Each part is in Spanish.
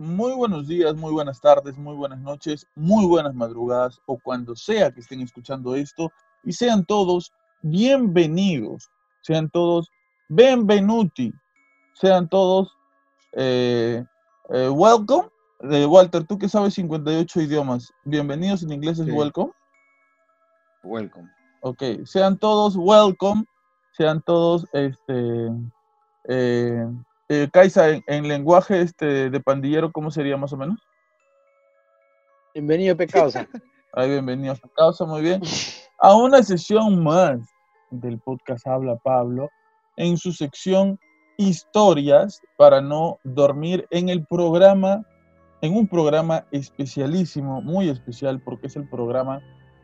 Muy buenos días, muy buenas tardes, muy buenas noches, muy buenas madrugadas o cuando sea que estén escuchando esto y sean todos bienvenidos, sean todos benvenuti, sean todos eh, eh, welcome. Eh, Walter, tú que sabes 58 idiomas, bienvenidos en inglés es Sí. welcome. Welcome. Ok, sean todos welcome, sean todos, este, eh, Kaisa, en, en lenguaje este, de pandillero, ¿cómo sería más o menos? Bienvenido, Pecausa. Ay, bienvenidos a causa, muy bien. A una sesión más del podcast Habla Pablo, en su sección Historias para no dormir en el programa, en un programa especialísimo, muy especial, porque es el programa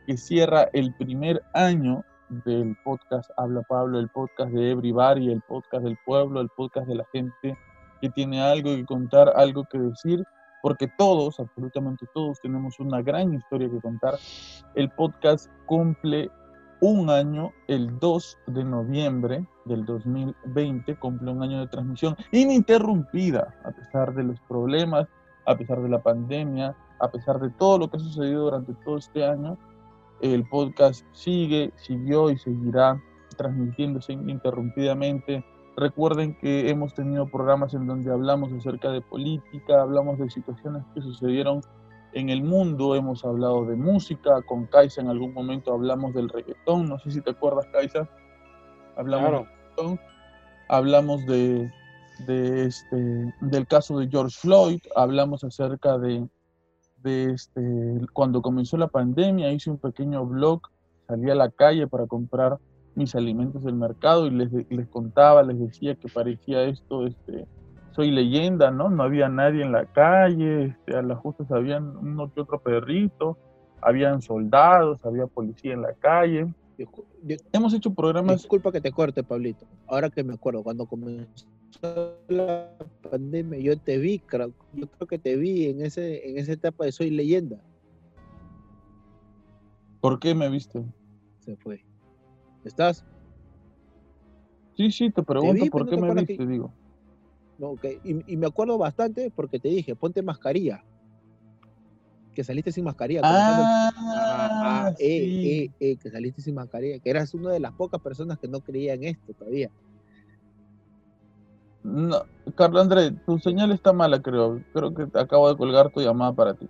que cierra el primer año del podcast Habla Pablo, el podcast de Everybody, el podcast del pueblo, el podcast de la gente que tiene algo que contar, algo que decir, porque todos, absolutamente todos, tenemos una gran historia que contar. El podcast cumple un año, el 2 de noviembre del 2020, cumple un año de transmisión ininterrumpida, a pesar de los problemas, a pesar de la pandemia, a pesar de todo lo que ha sucedido durante todo este año. El podcast sigue, siguió y seguirá transmitiéndose ininterrumpidamente. Recuerden que hemos tenido programas en donde hablamos acerca de política, hablamos de situaciones que sucedieron en el mundo, hemos hablado de música, con Kaisa en algún momento hablamos del reggaetón, no sé si te acuerdas Kaisa, hablamos Claro. del reggaetón, hablamos de, de este, del caso de George Floyd, hablamos acerca de, de este, cuando comenzó la pandemia, hice un pequeño blog, salí a la calle para comprar mis alimentos del mercado y les, les contaba, les decía que parecía esto, este, soy leyenda, ¿no? No había nadie en la calle, este, a las justas habían uno que otro perrito, habían soldados, había policía en la calle. Hemos hecho programas, Disculpa que te corte, Pablito. Ahora que me acuerdo, cuando comenzó la pandemia, yo te vi, creo, yo creo que te vi en ese en esa etapa de Soy Leyenda. ¿por qué me viste? Se fue. ¿Estás? Sí, sí, te pregunto vi, por qué no me viste, que- digo. No, ok. y, y me acuerdo bastante porque te dije, ponte mascarilla. Que saliste sin mascarilla. Ah, Ah, eh, eh, eh, que saliste sin mascarilla. Que eras una de las pocas personas que no creía en esto todavía. No, Carlos André, tu señal está mala, creo. Creo que acabo de colgar tu llamada para ti.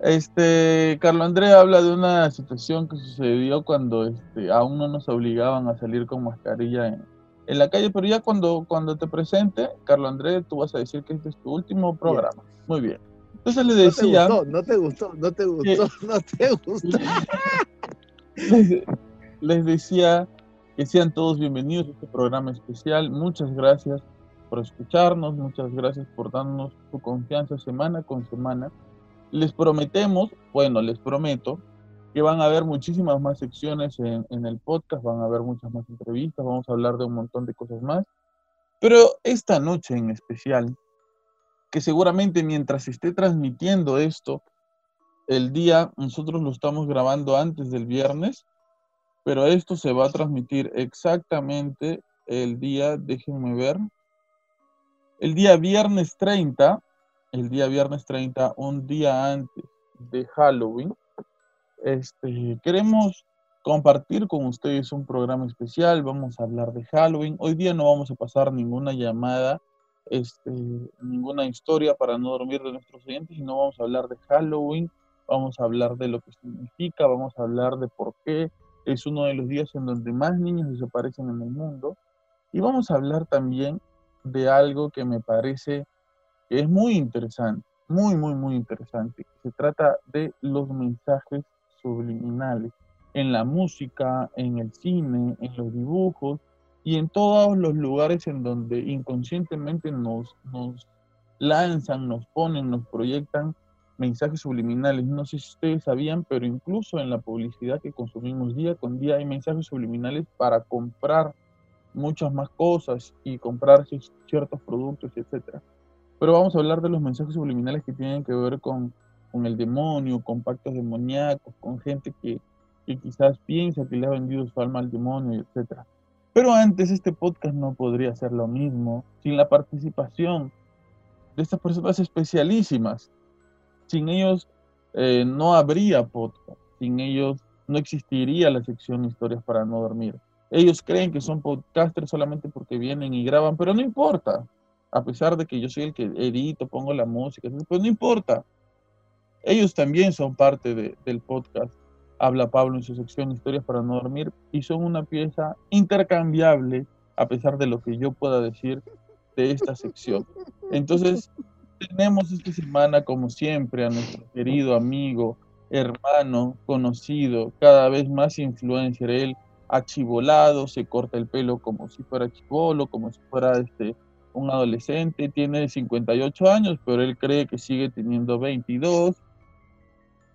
Este, Carlos André habla de una situación que sucedió cuando este, aún no nos obligaban a salir con mascarilla en, en la calle, pero ya cuando, cuando te presente, Carlos André, tú vas a decir que este es tu último programa. Muy bien. Entonces le decía, No te gustó, no te gustó, no te gustó, no te gustó. les, les decía que sean todos bienvenidos a este programa especial. Muchas gracias por escucharnos, muchas gracias por darnos su confianza semana con semana. Les prometemos, bueno, les prometo que van a haber muchísimas más secciones en, en el podcast, van a haber muchas más entrevistas, vamos a hablar de un montón de cosas más. Pero esta noche en especial, que seguramente mientras se esté transmitiendo esto, el día, nosotros lo estamos grabando antes del viernes, pero esto se va a transmitir exactamente el día, déjenme ver, el día viernes 30, el día viernes 30, un día antes de Halloween. Este, queremos compartir con ustedes un programa especial, vamos a hablar de Halloween. Hoy día no vamos a pasar ninguna llamada, este, ninguna historia para no dormir de nuestros oyentes, sino vamos a hablar de Halloween, vamos a hablar de lo que significa, vamos a hablar de por qué es uno de los días en donde más niños desaparecen en el mundo. Y vamos a hablar también de algo que me parece que es muy interesante, muy, muy, muy interesante. Se trata de los mensajes subliminales en la música, en el cine, en los dibujos y en todos los lugares en donde inconscientemente nos, nos lanzan, nos ponen, nos proyectan mensajes subliminales. No sé si ustedes sabían, pero incluso en la publicidad que consumimos día con día hay mensajes subliminales para comprar muchas más cosas y comprar ci- ciertos productos, etcétera. Pero vamos a hablar de los mensajes subliminales que tienen que ver con, con el demonio, con pactos demoníacos, con gente que, que quizás piensa que le ha vendido su alma al demonio, etcétera. Pero antes este podcast no podría ser lo mismo sin la participación de estas personas especialísimas. Sin ellos eh, no habría podcast, sin ellos no existiría la sección Historias para no dormir. Ellos creen que son podcasters solamente porque vienen y graban, pero no importa. A pesar de que yo soy el que edito, pongo la música, pues no importa. Ellos también son parte del podcast. Habla Pablo en su sección Historias para no dormir y son una pieza intercambiable a pesar de lo que yo pueda decir de esta sección. Entonces, tenemos esta semana, como siempre, a nuestro querido amigo, hermano, conocido, cada vez más influencer, él achivolado, se corta el pelo como si fuera chivolo, como si fuera este, un adolescente, tiene 58 años, pero él cree que sigue teniendo 22.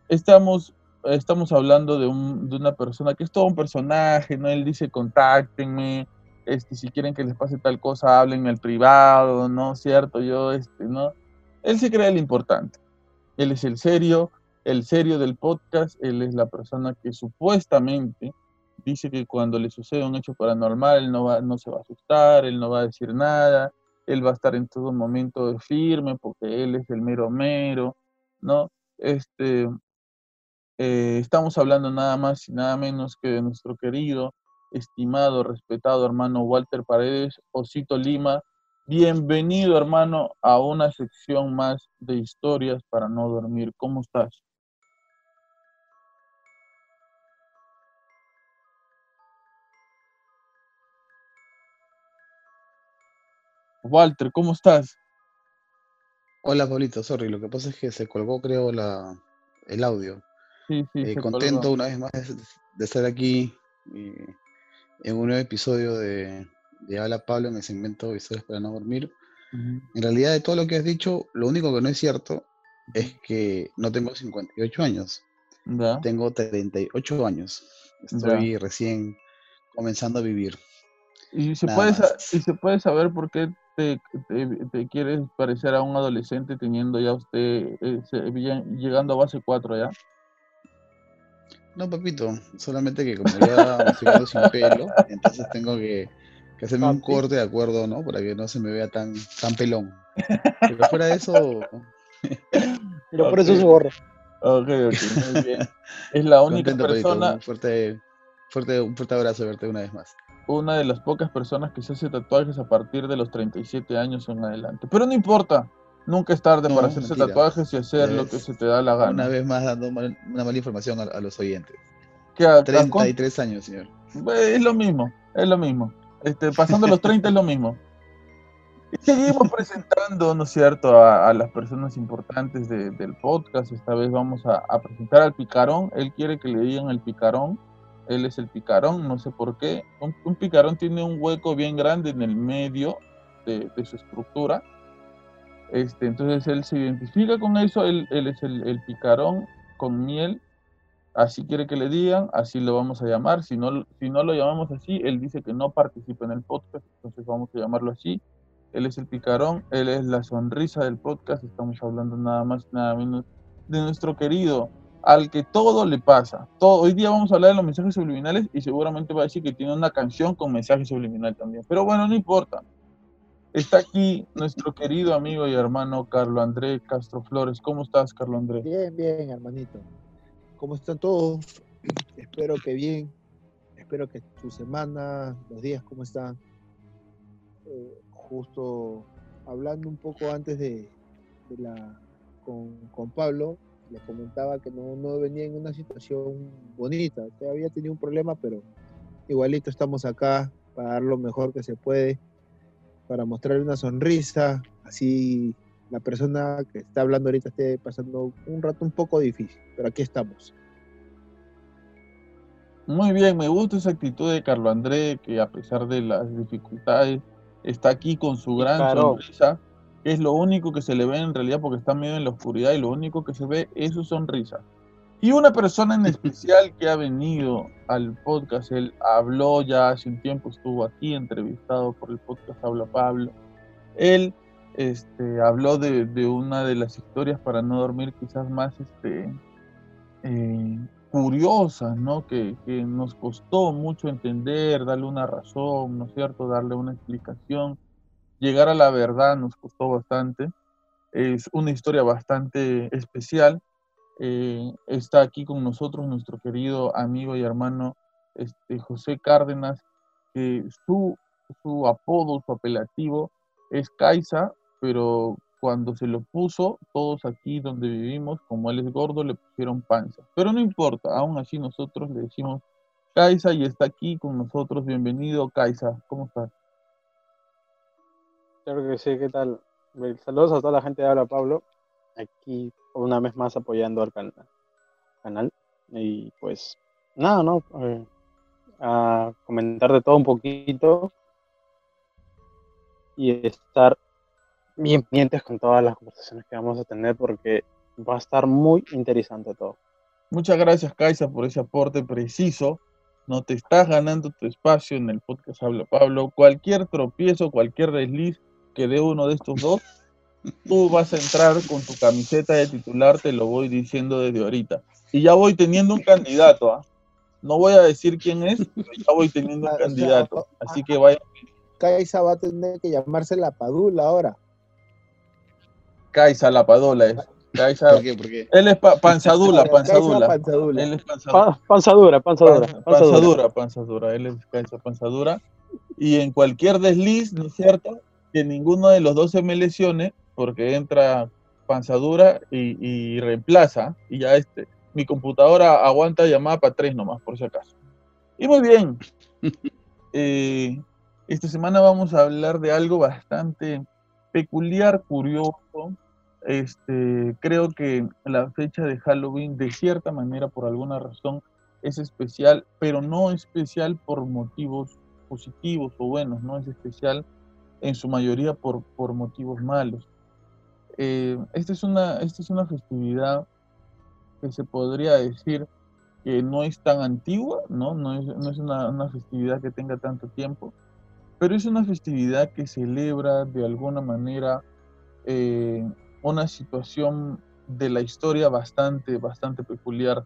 Estamos, estamos hablando de, un, de una persona que es todo un personaje, ¿no? Él dice, contáctenme, este, si quieren que les pase tal cosa, háblenme al privado, ¿no? ¿Cierto? Yo, este, ¿no? Él se cree el importante. Él es el serio, el serio del podcast, él es la persona que supuestamente dice que cuando le sucede un hecho paranormal, él no, va, no se va a asustar, él no va a decir nada, él va a estar en todo momento firme porque él es el mero mero, ¿no? Este, eh, estamos hablando nada más y nada menos que de nuestro querido, estimado, respetado hermano Walter Paredes, Osito Lima. Bienvenido, hermano, a una sección más de historias para no dormir. ¿Cómo estás? Walter, ¿cómo estás? Hola, Pablito, sorry, lo que pasa es que se colgó, creo, la, el audio. Sí, sí, eh, contento una vez más de, estar aquí eh, en un nuevo episodio de, de Habla Pablo en el segmento Historias para no dormir. En realidad, de todo lo que has dicho, lo único que no es cierto es que no tengo 58 años. Tengo 38 años. Estoy recién comenzando a vivir. ¿Y se, puede, ¿Y se puede saber por qué te, te, quieres parecer a un adolescente teniendo ya usted, eh, llegando a base 4 ya? No, papito, solamente que como ya estoy sin pelo, entonces tengo que, hacerme un corte de acuerdo, ¿no? Para que no se me vea tan, tan pelón. Pero fuera de eso... Pero por eso es gorro. Ok, ok, muy bien. Es la única persona... Un fuerte, fuerte, un fuerte abrazo verte una vez más una de las pocas personas que se hace tatuajes a partir de los 37 años en adelante. Pero no importa, nunca es tarde para hacerse tatuajes y hacer lo que se te da la gana. Una vez más dando una mala información a, los oyentes. ¿Qué, 33 años, señor. Es lo mismo, es lo mismo. Este, pasando los 30 es lo mismo. Y seguimos presentando, ¿no es cierto?, a, las personas importantes del podcast. Esta vez vamos a, a presentar al picarón. Él quiere que le digan el picarón él es el picarón, no sé por qué. Un, picarón tiene un hueco bien grande en el medio de, su estructura. Este, entonces él se identifica con eso, él, es el, picarón con miel, así quiere que le digan, así lo vamos a llamar. Si no, si no lo llamamos así, él dice que no participa en el podcast, entonces vamos a llamarlo así. Él es el picarón, él es la sonrisa del podcast, estamos hablando nada más, nada menos de nuestro querido al que todo le pasa. Todo, hoy día vamos a hablar de los mensajes subliminales y seguramente va a decir que tiene una canción con mensaje subliminal también. Pero bueno, no importa. Está aquí nuestro querido amigo y hermano Carlo André Castro Flores. ¿Cómo estás, Carlo André? Bien, bien, hermanito. ¿Cómo están todos? Espero que bien. Espero que tu semana, los días, ¿cómo están? Eh, justo hablando un poco antes de, la con, con Pablo, le comentaba que no, no venía en una situación bonita, que había tenido un problema, pero igualito estamos acá para dar lo mejor que se puede, para mostrarle una sonrisa, así la persona que está hablando ahorita esté pasando un rato un poco difícil, pero aquí estamos. Muy bien, me gusta esa actitud de Carlo André, que a pesar de las dificultades, está aquí con su gran sonrisa es lo único que se le ve en realidad porque está medio en la oscuridad y lo único que se ve es su sonrisa. Y una persona en especial que ha venido al podcast, él habló ya hace un tiempo, estuvo aquí entrevistado por el podcast Habla Pablo. Él este, habló de, una de las historias para no dormir quizás más este, eh, curiosas, ¿no? Que, que nos costó mucho entender, darle una razón, ¿no es cierto? Darle una explicación llegar a la verdad nos costó bastante. Es una historia bastante especial. Eh, está aquí con nosotros nuestro querido amigo y hermano este, José Cárdenas, que su, apodo, su apelativo es Kaisa, pero cuando se lo puso, todos aquí donde vivimos, como él es gordo, le pusieron panza. Pero no importa, aún así nosotros le decimos Kaisa y está aquí con nosotros. Bienvenido, Kaisa. ¿Cómo estás? Claro que sí, ¿qué tal? Saludos a toda la gente de Habla Pablo. Aquí una vez más apoyando al canal. Y pues nada, ¿no? Eh, a comentar de todo un poquito y estar bien pendientes con todas las conversaciones que vamos a tener porque va a estar muy interesante todo. Muchas gracias, Kaisa, por ese aporte preciso. No te estás ganando tu espacio en el podcast Habla Pablo. Cualquier tropiezo, cualquier desliz que dé uno de estos dos, tú vas a entrar con tu camiseta de titular, te lo voy diciendo desde ahorita. Y ya voy teniendo un candidato, ¿ah? No voy a decir quién es, pero ya voy teniendo un candidato. Así que vaya. Kaisa va a tener que llamarse la Padula ahora. Kaisa la Padula es. Kaisa, ¿Por qué? ¿Por qué? Él es panzadula, panzadula. panzadula. Él es panzadura. panzadura, panzadura. Panzadura, panzadura. Él es Kaisa panzadura. Y en cualquier desliz, ¿no es cierto? Que ninguno de los dos se me lesione, porque entra panzadura y, y reemplaza. Y ya este, mi computadora aguanta llamada para tres nomás, por si acaso. Y muy bien. Eh, esta semana vamos a hablar de algo bastante peculiar, curioso. Este, creo que la fecha de Halloween, de cierta manera, por alguna razón, es especial, pero no especial por motivos positivos o buenos, no es especial en su mayoría por, por motivos malos. Eh, esta, es una, esta es una festividad que se podría decir que no es tan antigua, no, no es, no es una, una, festividad que tenga tanto tiempo, pero es una festividad que celebra de alguna manera eh, una situación de la historia bastante, bastante peculiar.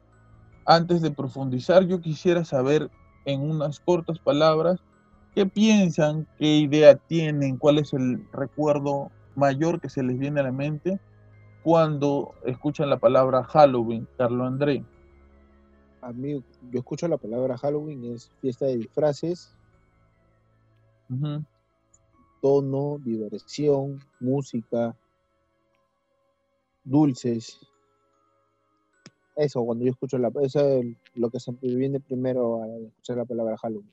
Antes de profundizar, yo quisiera saber en unas cortas palabras qué piensan, qué idea tienen, cuál es el recuerdo mayor que se les viene a la mente cuando escuchan la palabra Halloween, Carlos André? A mí, yo escucho la palabra Halloween, es fiesta de disfraces, tono, diversión, música, dulces. Eso, cuando yo escucho la eso es lo que se me viene primero a escuchar la palabra Halloween.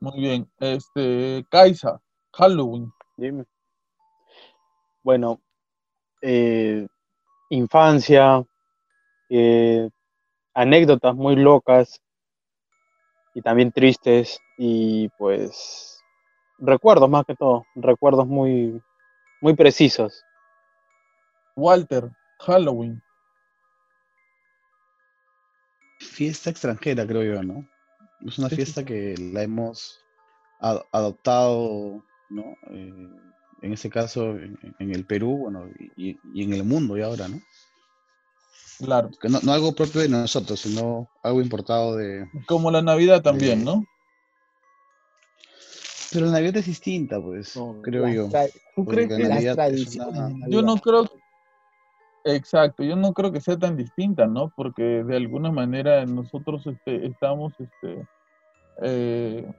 Muy bien. Este, Kaisa, Halloween. Dime. Bueno, eh, infancia, eh, anécdotas muy locas y también tristes y pues recuerdos más que todo, recuerdos muy, muy precisos. Walter, Halloween. Fiesta extranjera, creo yo, ¿no? Es una fiesta que la hemos adoptado, ¿no? Eh, en ese caso en, el Perú, bueno, y, en el mundo y ahora, ¿no? Claro. Que no, algo propio de nosotros, sino algo importado de... Como la Navidad también, ¿no? Pero la Navidad es distinta, pues, creo yo. ¿Tú crees que la Yo no creo... Exacto, yo no creo que sea tan distinta, ¿no? Porque de alguna manera nosotros este, estamos este, eh,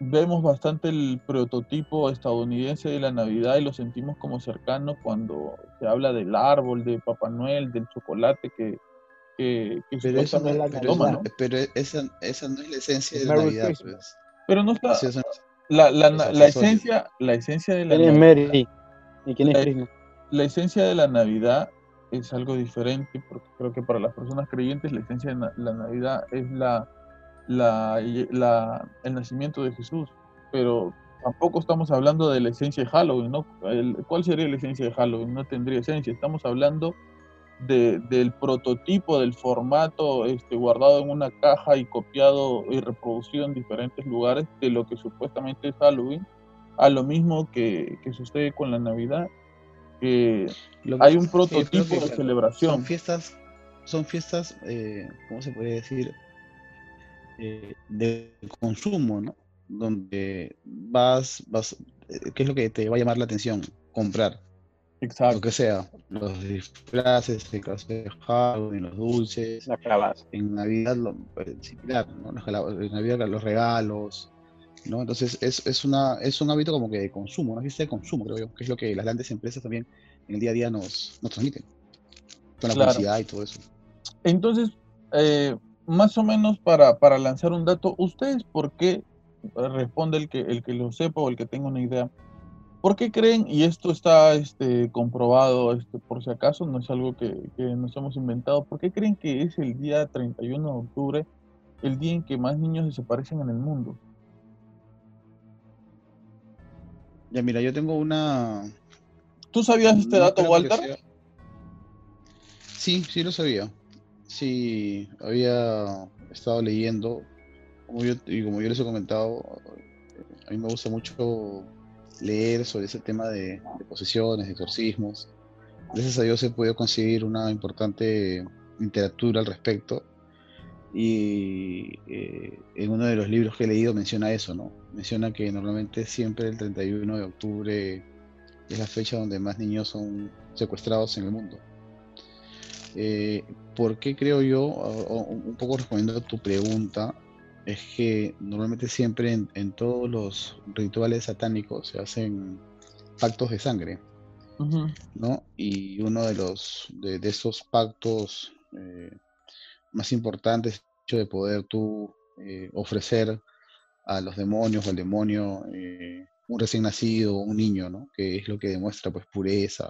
vemos bastante el prototipo estadounidense de la Navidad y lo sentimos como cercano cuando se habla del árbol, de Papá Noel, del chocolate que, que, pero, esa no es la Navidad, pero esa, esa, no es la esencia de la Navidad. Pues. Pero no está... la, la, la, esencia, la esencia de la Navidad... ¿Y quién es La esencia de la Navidad es algo diferente porque creo que para las personas creyentes la esencia de la Navidad es la la, el nacimiento de Jesús, pero tampoco estamos hablando de la esencia de Halloween, ¿no? ¿Cuál sería la esencia de Halloween? No tendría esencia, estamos hablando de, del prototipo, del formato este, guardado en una caja y copiado y reproducido en diferentes lugares de lo que supuestamente es Halloween, a lo mismo que, que sucede con la Navidad, que hay un prototipo de celebración. Son fiestas, son fiestas, eh, ¿cómo se puede decir? Eh, de consumo, ¿no? Donde vas, vas, eh, ¿qué es lo que te va a llamar la atención? Comprar. Exacto. Lo que sea, los disfraces, el caso de Halloween, los dulces. La calabaza. En Navidad, lo, similar, ¿no? En Navidad los regalos, ¿no? Entonces es, es, una, es un hábito como que de consumo, una fiesta de consumo, creo yo, que es lo que las grandes empresas también en el día a día nos, nos transmiten. Con la publicidad y todo eso. Entonces, eh, más o menos para, para lanzar un dato, ¿ustedes por qué, responde el que, el que lo sepa o el que tenga una idea, ¿Por qué creen, y esto está este, comprobado este, por si acaso, no es algo que, nos hemos inventado, ¿por qué creen que es el día 31 de octubre el día en que más niños desaparecen en el mundo? Ya, mira, yo tengo una... ¿Tú sabías este dato, Walter? Sí, sí lo sabía. Sí, había estado leyendo, como yo, y como yo les he comentado, a mí me gusta mucho leer sobre ese tema de, posesiones, de exorcismos. Gracias a Dios he podido conseguir una importante literatura al respecto. Y eh, en uno de los libros que he leído menciona eso, ¿no? Menciona que normalmente siempre el 31 de octubre es la fecha donde más niños son secuestrados en el mundo. Eh, ¿Por qué creo yo, un poco respondiendo a tu pregunta, es que normalmente siempre en, todos los rituales satánicos se hacen pactos de sangre, ¿no? Y uno de los de, esos pactos eh, más importantes es el hecho de poder tú eh, ofrecer a los demonios, al demonio, eh, un recién nacido, un niño, ¿no? Que es lo que demuestra pues pureza,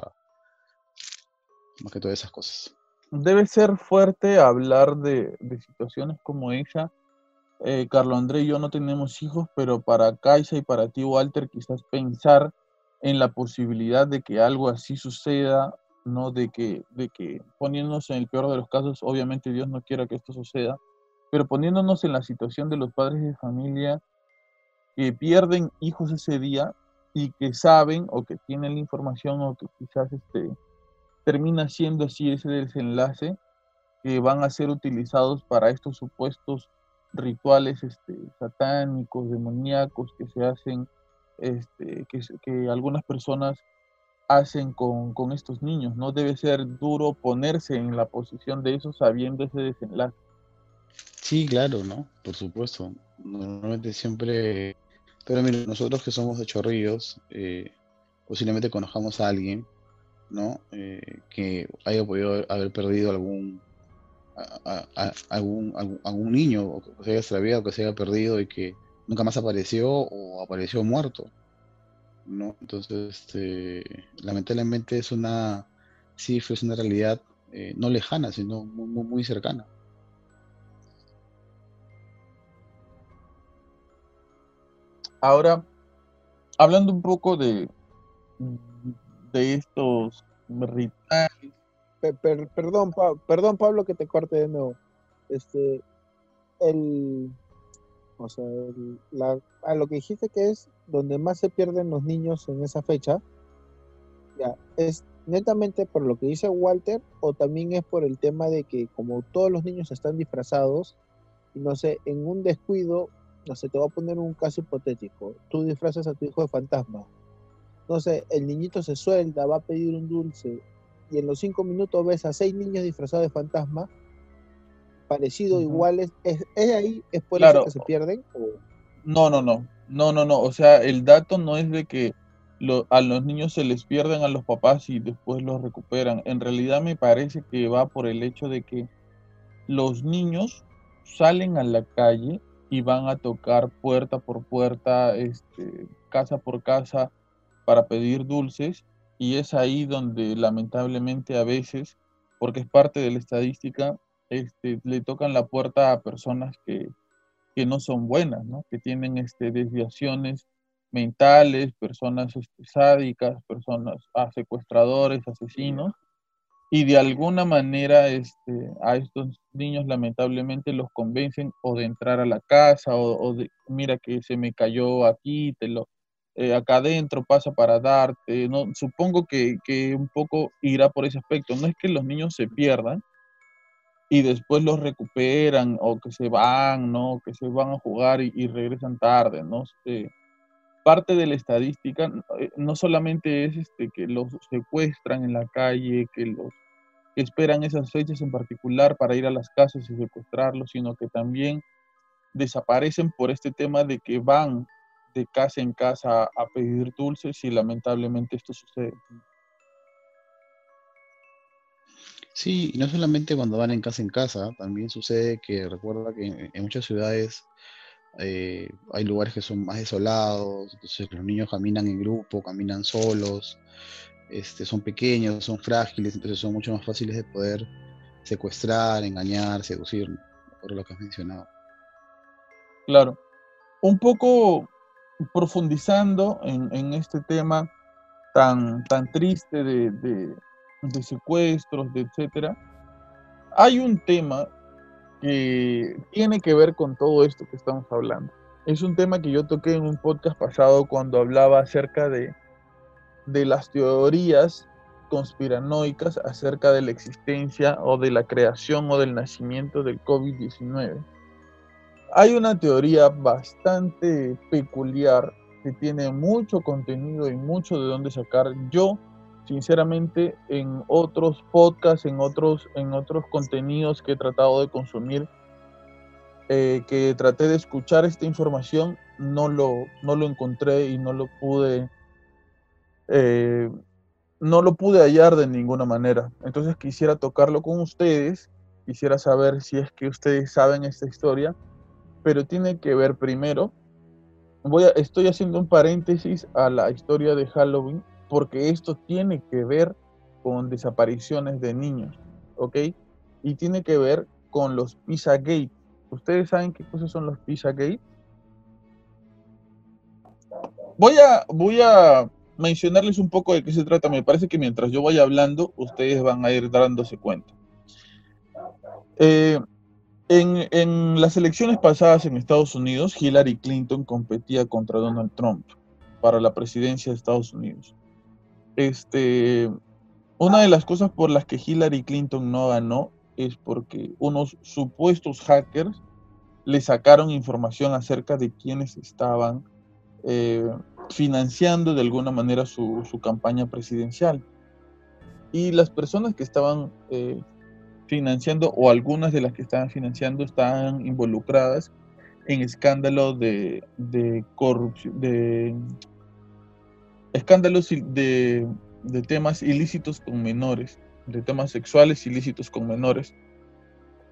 más que todas esas cosas. Debe ser fuerte hablar de, de situaciones como esa eh, Carlos André y yo no tenemos hijos, pero para Kaisa y para ti, Walter, quizás pensar en la posibilidad de que algo así suceda, ¿no? De que, de que poniéndonos en el peor de los casos, obviamente Dios no quiera que esto suceda, pero poniéndonos en la situación de los padres de familia que pierden hijos ese día y que saben o que tienen la información o que quizás este, termina siendo así ese desenlace, que van a ser utilizados para estos supuestos rituales este, satánicos, demoníacos que se hacen, este, que, que algunas personas hacen con, con, estos niños. No debe ser duro ponerse en la posición de eso sabiendo ese desenlace. Sí, claro, ¿no? Por supuesto. Normalmente siempre... Pero mira, nosotros que somos de Chorrillos, eh, posiblemente conozcamos a alguien, ¿no? Eh, que haya podido haber perdido algún algún, algún, niño que se haya extraviado, o que se haya perdido y que nunca más apareció o apareció muerto. ¿no? Entonces, este, lamentablemente es una cifra, es una realidad eh, no lejana, sino muy, muy, cercana. Ahora, hablando un poco de, de estos rituales perdón, perdón, Pablo, que te corte de nuevo. Este, el, o sea, a lo que dijiste que es donde más se pierden los niños en esa fecha, ya, es netamente por lo que dice Walter o también es por el tema de que como todos los niños están disfrazados, y no sé, en un descuido, no sé, te voy a poner un caso hipotético, tú disfrazas a tu hijo de fantasma, no sé, el niñito se suelta, va a pedir un dulce y en los cinco minutos ves a seis niños disfrazados de fantasma, parecidos, iguales, ¿es, ahí, es por eso que se pierden? No, no, no, no, no, no, o sea, el dato no es de que a los niños se les pierden a los papás y después los recuperan. En realidad me parece que va por el hecho de que los niños salen a la calle y van a tocar puerta por puerta, este, casa por casa para pedir dulces y es ahí donde lamentablemente a veces, porque es parte de la estadística, este, le tocan la puerta a personas que, no son buenas, ¿no? que tienen este, desviaciones mentales, personas este, sádicas, personas secuestradores, asesinos, y de alguna manera este, a estos niños lamentablemente los convencen o de entrar a la casa o, o de, mira que se me cayó aquí, te lo, eh, acá adentro pasa para darte, ¿no? Supongo que, un poco irá por ese aspecto. No es que los niños se pierdan y después los recuperan o que se van, ¿no? Que se van a jugar y, regresan tarde, ¿no? Este, parte de la estadística eh, no solamente es este, que los secuestran en la calle, que los esperan esas fechas en particular para ir a las casas y secuestrarlos, sino que también desaparecen por este tema de que van de casa en casa a pedir dulces y lamentablemente esto sucede. Sí, y no solamente cuando van en casa en casa, también sucede que recuerda que en muchas ciudades eh, hay lugares que son más desolados, entonces los niños caminan en grupo, caminan solos, este, son pequeños, son frágiles, entonces son mucho más fáciles de poder secuestrar, engañar, seducir, por lo que has mencionado. Claro. Un poco profundizando en, este tema tan, tan triste de, de, secuestros, de etcétera, hay un tema que tiene que ver con todo esto que estamos hablando. Es un tema que yo toqué en un podcast pasado cuando hablaba acerca de, de las teorías conspiranoicas acerca de la existencia o de la creación o del nacimiento del COVID-19. Hay una teoría bastante peculiar que tiene mucho contenido y mucho de dónde sacar. Yo, sinceramente, en otros podcasts, en otros, en otros contenidos que he tratado de consumir, eh, que traté de escuchar esta información, no lo, no lo encontré y no lo pude eh, no lo pude hallar de ninguna manera. Entonces quisiera tocarlo con ustedes, quisiera saber si es que ustedes saben esta historia, pero tiene que ver primero, voy a, estoy haciendo un paréntesis a la historia de Halloween, porque esto tiene que ver con desapariciones de niños, ¿ok? Y tiene que ver con los Pizza Gate. ¿Ustedes saben qué cosas son los Pizza Gate? Voy a, voy a mencionarles un poco de qué se trata. Me parece que mientras yo vaya hablando, ustedes van a ir dándose cuenta. Eh, en, las elecciones pasadas en Estados Unidos, Hillary Clinton competía contra Donald Trump para la presidencia de Estados Unidos. Este, una de las cosas por las que Hillary Clinton no ganó es porque unos supuestos hackers le sacaron información acerca de quiénes estaban eh, financiando de alguna manera su, campaña presidencial. Y las personas que estaban eh, financiando, o algunas de las que estaban financiando, estaban involucradas en escándalos de, corrupción, de escándalos de, de temas ilícitos con menores, de temas sexuales ilícitos con menores.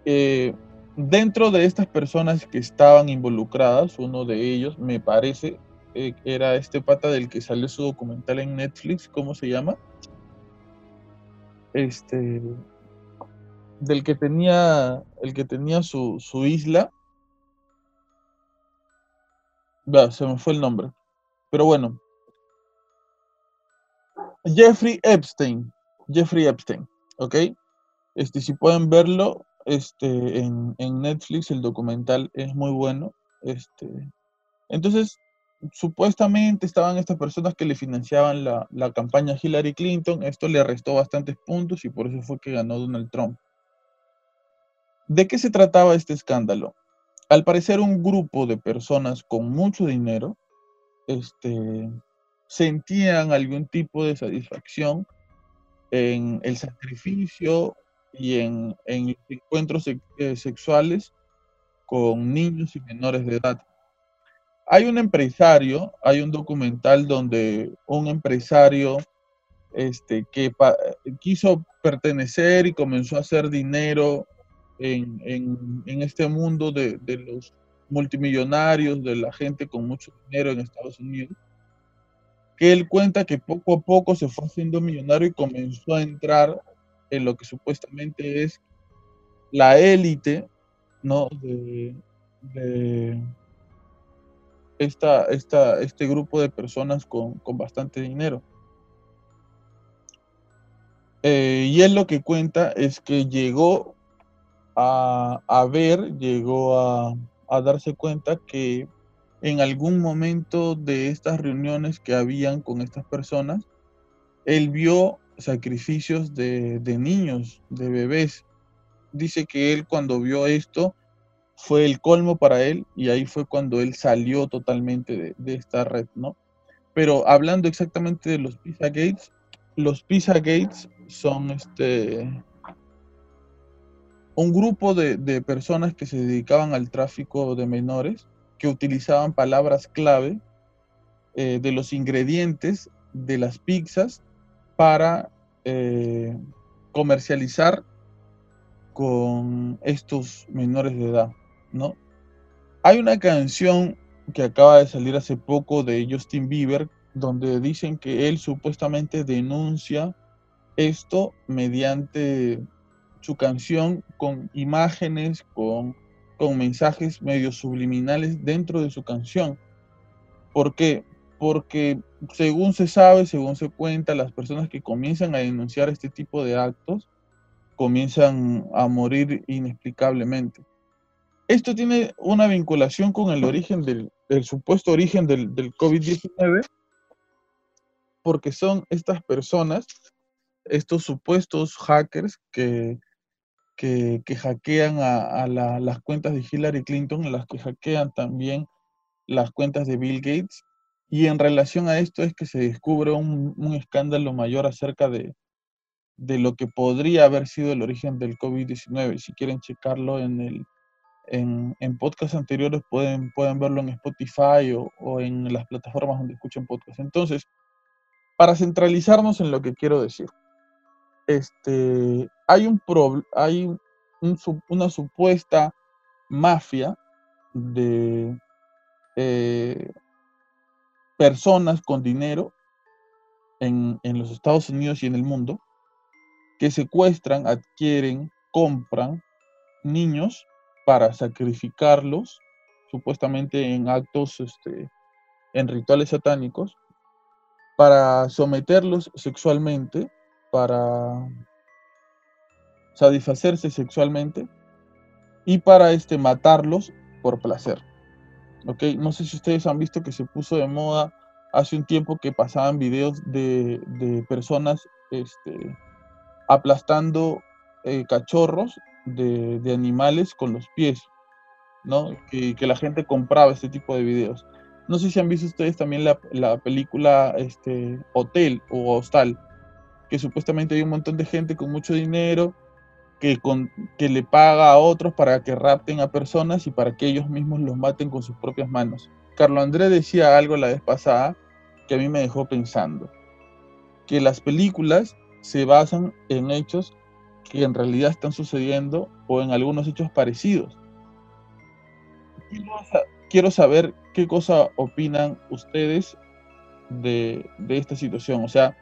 Eh, dentro de estas personas que estaban involucradas, uno de ellos, me parece, eh, era este pata del que salió su documental en Netflix, ¿cómo se llama? Este, del que tenía, el que tenía su, isla. se me fue el nombre. Pero bueno. Jeffrey Epstein. Jeffrey Epstein, ¿ok? Este, si pueden verlo, este, en, en Netflix el documental es muy bueno. Este, entonces, supuestamente estaban estas personas que le financiaban la, la, campaña Hillary Clinton. Esto le restó bastantes puntos y por eso fue que ganó Donald Trump. ¿De qué se trataba este escándalo? Al parecer un grupo de personas con mucho dinero este, sentían algún tipo de satisfacción en el sacrificio y en, en encuentros eh, sexuales con niños y menores de edad. Hay un empresario, hay un documental donde un empresario este, que quiso pertenecer y comenzó a hacer dinero en, este mundo de, de, los multimillonarios, de la gente con mucho dinero en Estados Unidos, que él cuenta que poco a poco se fue haciendo millonario y comenzó a entrar en lo que supuestamente es la élite, ¿no? de, esta, esta, este grupo de personas con, bastante dinero. Eh, y él lo que cuenta es que llegó a, ver, llegó a, darse cuenta que en algún momento de estas reuniones que habían con estas personas, él vio sacrificios de, de niños, de bebés. Dice que él cuando vio esto fue el colmo para él y ahí fue cuando él salió totalmente de, esta red, ¿no? Pero hablando exactamente de los Pizza Gates, los Pizza Gates son este, un grupo de, de, personas que se dedicaban al tráfico de menores, que utilizaban palabras clave eh, de los ingredientes de las pizzas para eh, comercializar con estos menores de edad. ¿No? Hay una canción que acaba de salir hace poco de Justin Bieber, donde dicen que él supuestamente denuncia esto mediante su canción con imágenes, con, con mensajes medio subliminales dentro de su canción. ¿Por qué? Porque según se sabe, según se cuenta, las personas que comienzan a denunciar este tipo de actos comienzan a morir inexplicablemente. Esto tiene una vinculación con el origen del, supuesto origen del, COVID-19, porque son estas personas, estos supuestos hackers que, que, hackean a, las cuentas de Hillary Clinton, las que hackean también las cuentas de Bill Gates. Y en relación a esto es que se descubre un, un escándalo mayor acerca de, de lo que podría haber sido el origen del COVID-19. Si quieren checarlo en el en, en podcasts anteriores pueden, pueden verlo en Spotify o, en las plataformas donde escuchen podcasts. Entonces, para centralizarnos en lo que quiero decir, este, hay, un hay una supuesta mafia de eh, personas con dinero en, en, los Estados Unidos y en el mundo que secuestran, adquieren, compran niños para sacrificarlos, supuestamente en actos, este, en rituales satánicos, para someterlos sexualmente, para satisfacerse sexualmente y para este, matarlos por placer. ¿Ok? No sé si ustedes han visto que se puso de moda hace un tiempo que pasaban videos de, de personas este, aplastando eh, cachorros de, animales con los pies, ¿no? Que, la gente compraba este tipo de videos. No sé si han visto ustedes también la, película este, Hotel o Hostal, que supuestamente hay un montón de gente con mucho dinero que, con, que le paga a otros para que rapten a personas y para que ellos mismos los maten con sus propias manos. Carlos André decía algo la vez pasada que a mí me dejó pensando, que las películas se basan en hechos que en realidad están sucediendo o en algunos hechos parecidos. Quiero saber qué cosa opinan ustedes de, esta situación. O sea,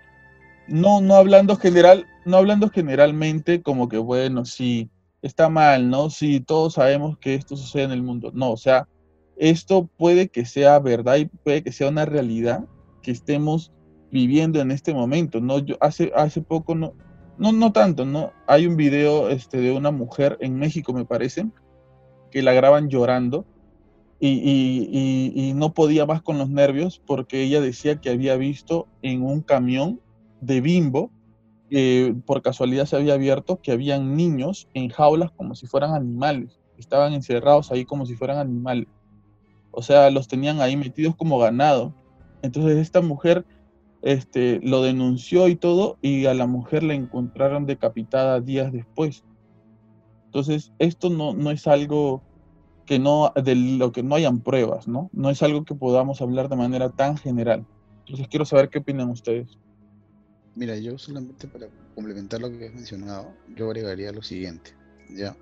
no, no, hablando general, no hablando generalmente como que, bueno, si está mal, ¿no? Si todos sabemos que esto sucede en el mundo. No, o sea, esto puede que sea verdad y puede que sea una realidad que estemos viviendo en este momento. No, yo hace, hace poco no, no, no tanto, ¿no? Hay un video este, de una mujer en México, me parece, que la graban llorando y, no podía más con los nervios porque ella decía que había visto en un camión de bimbo, que por casualidad se había abierto, que habían niños en jaulas como si fueran animales, estaban encerrados ahí como si fueran animales. O sea, los tenían ahí metidos como ganado. Entonces esta mujer este, lo denunció y todo, y a la mujer la encontraron decapitada días después. Entonces, esto no, no es algo que no, de lo que no hayan pruebas, ¿no? No es algo que podamos hablar de manera tan general. Entonces, quiero saber qué opinan ustedes. Mira, yo solamente para complementar lo que has mencionado, yo agregaría lo siguiente, ¿ya?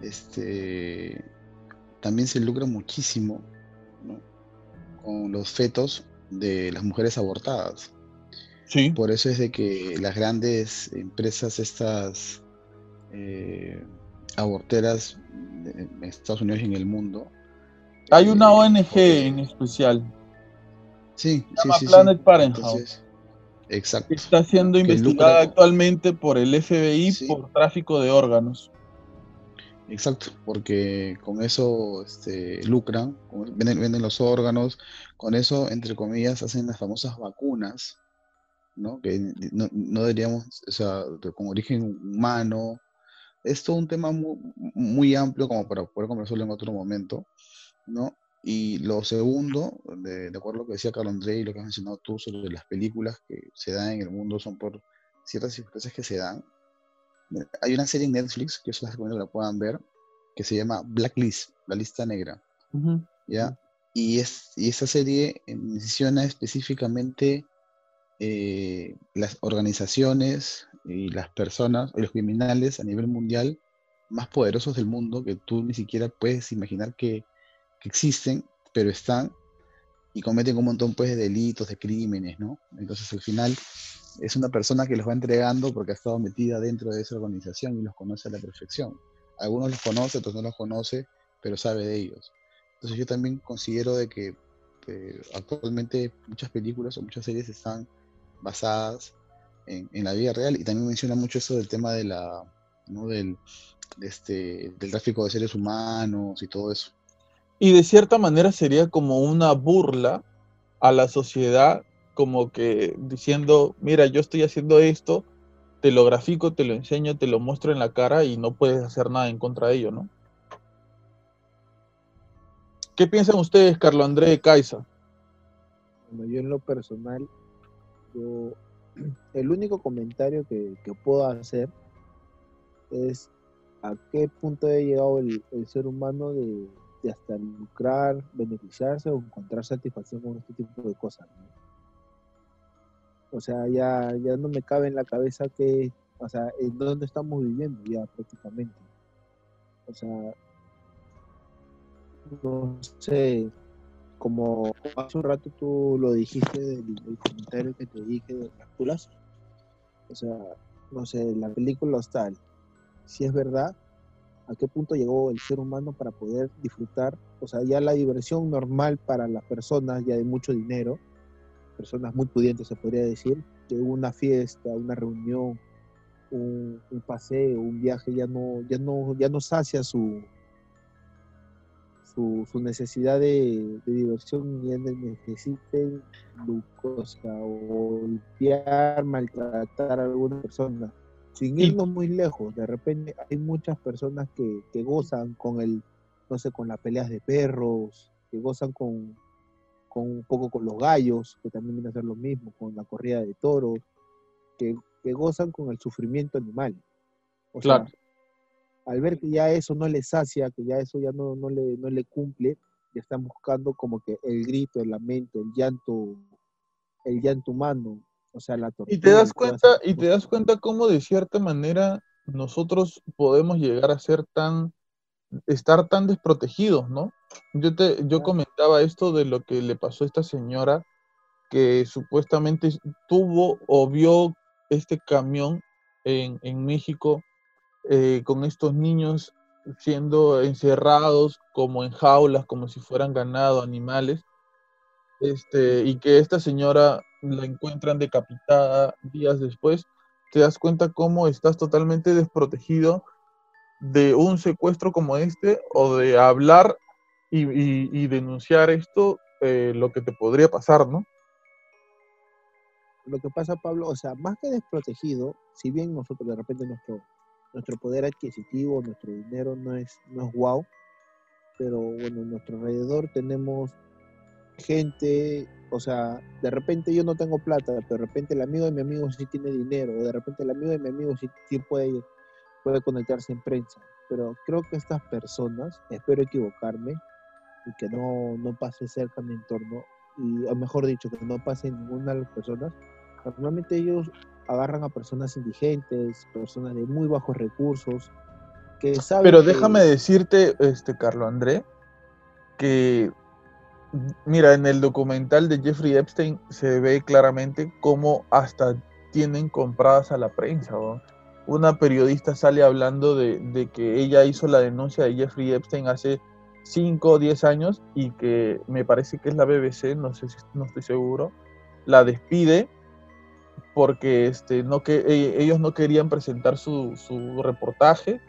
Este, también se lucra muchísimo con los fetos de las mujeres abortadas. Sí. Por eso es de que las grandes empresas estas eh, aborteras en Estados Unidos y en el mundo. Hay una eh, ONG en especial. Sí, se llama Planet Parenthood. exacto. Está siendo investigada actualmente por el FBI por tráfico de órganos. Exacto, porque con eso este, lucran, venden, los órganos, con eso, entre comillas, hacen las famosas vacunas, ¿no? Que no, deberíamos, o sea, con origen humano, es todo un tema muy, amplio como para poder conversarlo en otro momento, ¿no? Y lo segundo, de, acuerdo a lo que decía Carlos André y lo que has mencionado tú sobre las películas que se dan en el mundo son por ciertas circunstancias que se dan. Hay una serie en Netflix, que yo se las recomiendo que la puedan ver, que se llama Blacklist, la lista negra. ¿Ya? Y, es, y esa serie menciona específicamente eh, las organizaciones y las personas, los criminales a nivel mundial más poderosos del mundo que tú ni siquiera puedes imaginar que, existen, pero están y cometen un montón pues, de delitos, de crímenes, ¿no? Entonces al final es una persona que los va entregando porque ha estado metida dentro de esa organización y los conoce a la perfección. Algunos los conoce, otros no los conoce, pero sabe de ellos. Entonces yo también considero de que eh, actualmente muchas películas o muchas series están basadas en, la vida real y también menciona mucho eso del tema de la, del, este, del tráfico de seres humanos y todo eso. Y de cierta manera sería como una burla a la sociedad, como que diciendo, mira, yo estoy haciendo esto, te lo grafico, te lo enseño, te lo muestro en la cara y no puedes hacer nada en contra de ello, ¿no? ¿Qué piensan ustedes, Carlos André Caiza? Bueno, yo en lo personal, yo, el único comentario que, puedo hacer es a qué punto ha llegado el, ser humano de, hasta lucrar, beneficiarse o encontrar satisfacción con este tipo de cosas. O sea, ya, ya no me cabe en la cabeza que, o sea, en dónde estamos viviendo ya prácticamente. O sea, no sé, como hace un rato tú lo dijiste del, comentario que te dije de las o sea, no sé, la película Hostal, si es verdad, a qué punto llegó el ser humano para poder disfrutar, o sea, ya la diversión normal para las personas ya de mucho dinero, personas muy pudientes se podría decir, que una fiesta, una reunión, un, un paseo, un viaje ya no, ya no, ya no sacia su, su, necesidad de, diversión y necesiten glucosa golpear, maltratar a alguna persona. Sin irnos muy lejos, de repente hay muchas personas que, gozan con el, no sé, con las peleas de perros, que gozan con, con un poco con los gallos, que también viene a ser lo mismo, con la corrida de toros, que, gozan con el sufrimiento animal. O claro al ver que ya eso no le sacia, que ya eso ya no, no, le, no le cumple, ya están buscando como que el grito, el lamento, el llanto, el llanto humano, o sea, la tortura. Y te das cuenta, y te das cuenta cómo de cierta manera nosotros podemos llegar a ser tan, estar tan desprotegidos, ¿no? Yo te, yo comentaba esto de lo que le pasó a esta señora que supuestamente tuvo o vio este camión en, en México eh, con estos niños siendo encerrados como en jaulas, como si fueran ganado, animales, este, y que esta señora la encuentran decapitada días después, te das cuenta cómo estás totalmente desprotegido de un secuestro como este o de hablar y, denunciar esto, eh, lo que te podría pasar, ¿no? Lo que pasa, Pablo, o sea, más que desprotegido, si bien nosotros de repente nuestro, nuestro poder adquisitivo, nuestro dinero no es, no es wow, pero bueno, en nuestro alrededor tenemos gente, o sea, de repente yo no tengo plata, pero de repente el amigo de mi amigo sí tiene dinero, o de repente el amigo de mi amigo sí, puede, puede conectarse en prensa. Pero creo que estas personas, espero equivocarme, y que no, no pase cerca mi entorno, y o mejor dicho, que no pase ninguna de las personas, normalmente ellos agarran a personas indigentes, personas de muy bajos recursos, que saben... Pero déjame decirte, este, Carlos André, que, mira, en el documental de Jeffrey Epstein se ve claramente cómo hasta tienen compradas a la prensa. Una periodista sale hablando de, de, que ella hizo la denuncia de Jeffrey Epstein hace 5 o 10 años y que me parece que es la BBC, no sé si no estoy seguro, la despide porque este, no que, e, ellos no querían presentar su, reportaje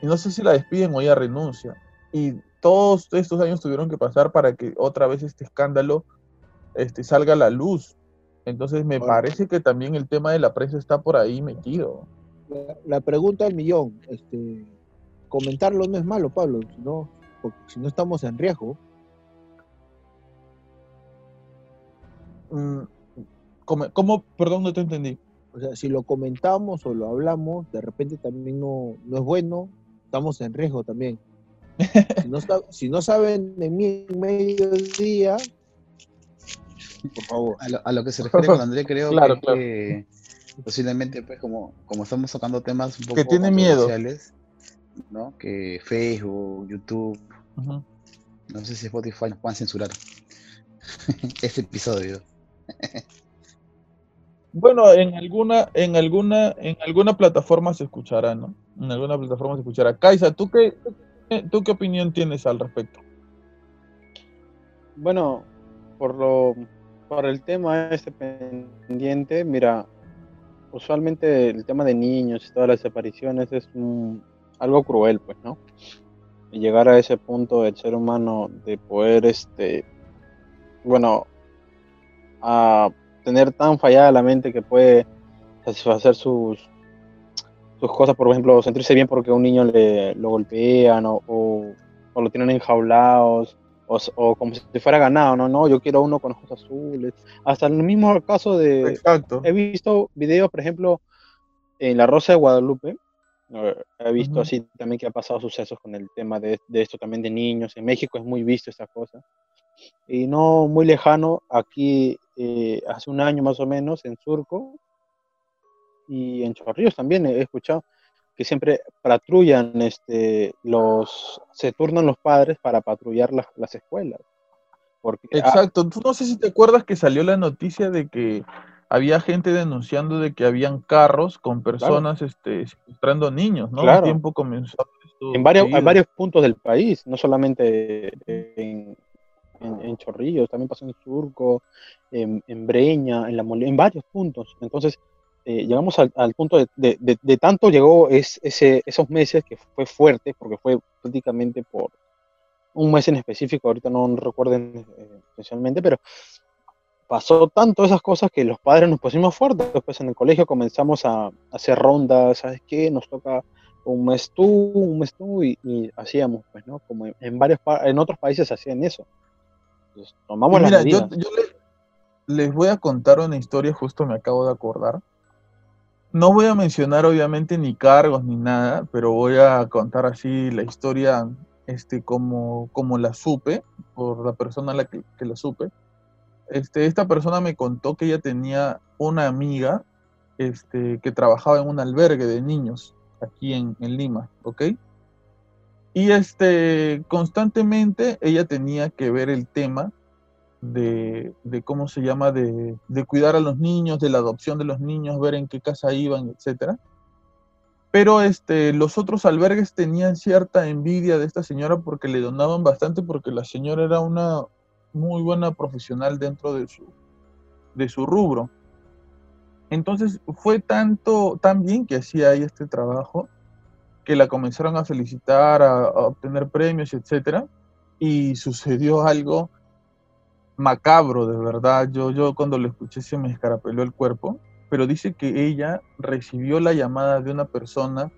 y no sé si la despiden o ella renuncia. Y todos estos años tuvieron que pasar para que otra vez este escándalo este, salga a la luz. Entonces me parece que también el tema de la prensa está por ahí metido. La, pregunta al millón, este, comentarlo no es malo, Pablo, no, porque si no estamos en riesgo. Mm, ¿Cómo, Perdón, no te entendí. O sea, si lo comentamos o lo hablamos, de repente también no, no es bueno, estamos en riesgo también. Si no, si no saben en mi mediodía, por favor. A lo, que se refiere con André, creo que, posiblemente, pues, como, como estamos tocando temas un poco que tiene miedo. ¿no? Que Facebook, YouTube, no sé si Spotify nos puedan censurar este episodio. Bueno, en alguna, en alguna, en alguna plataforma se escuchará, ¿no? En alguna plataforma se escuchará. Kaisa, ¿tú qué, ¿tú qué opinión tienes al respecto? Bueno, por lo por el tema este pendiente, mira, usualmente el tema de niños y todas las desapariciones es algo cruel, pues, ¿no? Llegar a ese punto del ser humano de poder, este, bueno, a tener tan fallada la mente que puede satisfacer sus, sus cosas, por ejemplo, sentirse bien porque un niño le lo golpean o, o, lo tienen enjaulados o, como si fuera ganado, no, no, yo quiero uno con ojos azules. Hasta en el mismo caso de... Exacto. He visto videos, por ejemplo, en La Rosa de Guadalupe, he visto así también que ha pasado sucesos con el tema de, esto también de niños. En México es muy visto esta cosa. Y no muy lejano, aquí eh, hace un año más o menos, en Surco y en Chorrillos también he escuchado que siempre patrullan, este, los, se turnan los padres para patrullar las, las escuelas. Porque, ah, Exacto, tú no sé si te acuerdas que salió la noticia de que había gente denunciando de que habían carros con personas este, secuestrando niños, ¿no? Claro. tiempo comenzó en varios, en varios puntos del país, no solamente en, en, Chorrillos, también pasó en Surco, en, en Breña, en, la en varios puntos. Entonces, eh, llegamos al, punto de, tanto llegó es, ese, esos meses que fue fuerte, porque fue prácticamente por un mes en específico, ahorita no recuerden eh, especialmente, pero pasó tanto esas cosas que los padres nos pusimos fuertes. Después en el colegio comenzamos a, hacer rondas, ¿sabes qué? Nos toca un mes tú, un mes tú, y, hacíamos, pues, ¿no? Como en, varios en otros países hacían eso. tomamos mira, yo, les voy a contar una historia, justo me acabo de acordar. No voy a mencionar obviamente ni cargos ni nada, pero voy a contar así la historia este, como, como la supe, por la persona a la que, la supe. Este, esta persona me contó que ella tenía una amiga este, que trabajaba en un albergue de niños aquí en, en Lima, ¿ok? Y este, constantemente ella tenía que ver el tema de, cómo se llama, de, cuidar a los niños, de la adopción de los niños, ver en qué casa iban, etc. Pero este, los otros albergues tenían cierta envidia de esta señora porque le donaban bastante, porque la señora era una muy buena profesional dentro de su, de su rubro. Entonces fue tanto, tan bien que hacía ahí este trabajo, que la comenzaron a felicitar, a, a obtener premios, etc. Y sucedió algo macabro, de verdad. Yo, yo cuando lo escuché se me escarapeló el cuerpo, pero dice que ella recibió la llamada de una persona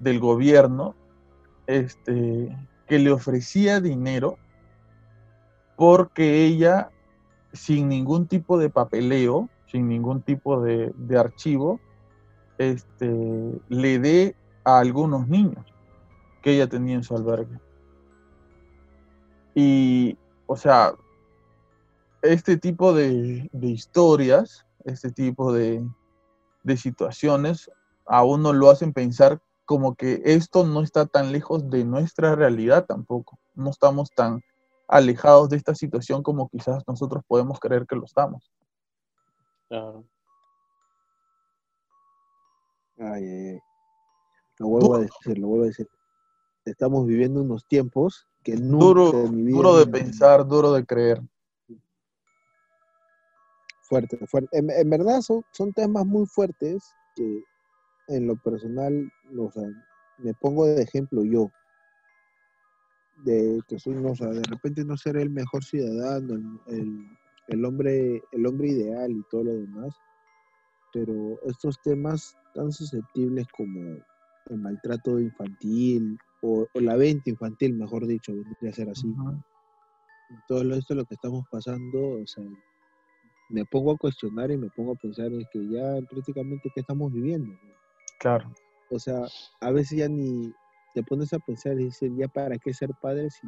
del gobierno este, que le ofrecía dinero porque ella, sin ningún tipo de papeleo, sin ningún tipo de, de archivo, este, le dé a algunos niños que ella tenía en su albergue. Y, o sea, este tipo de, historias, este tipo de, situaciones, a uno lo hacen pensar como que esto no está tan lejos de nuestra realidad tampoco. No estamos tan alejados de esta situación como quizás nosotros podemos creer que lo estamos. Claro. Ay, ay, Lo vuelvo a decir, lo vuelvo a decir. Estamos viviendo unos tiempos que nunca duro, duro de pensar, duro de creer. Fuerte, fuerte. En, verdad son, son temas muy fuertes que en lo personal, o sea, me pongo de ejemplo yo, de que soy, no, o sea, de repente no ser el mejor ciudadano, el, el, hombre, el hombre ideal y todo lo demás, pero estos temas tan susceptibles como el maltrato infantil o, la venta infantil, mejor dicho, vendría a ser así. Todo esto lo que estamos pasando, o sea, me pongo a cuestionar y me pongo a pensar es que ya prácticamente qué estamos viviendo. Claro. O sea, a veces ya ni te pones a pensar y dices, ya para qué ser padre si,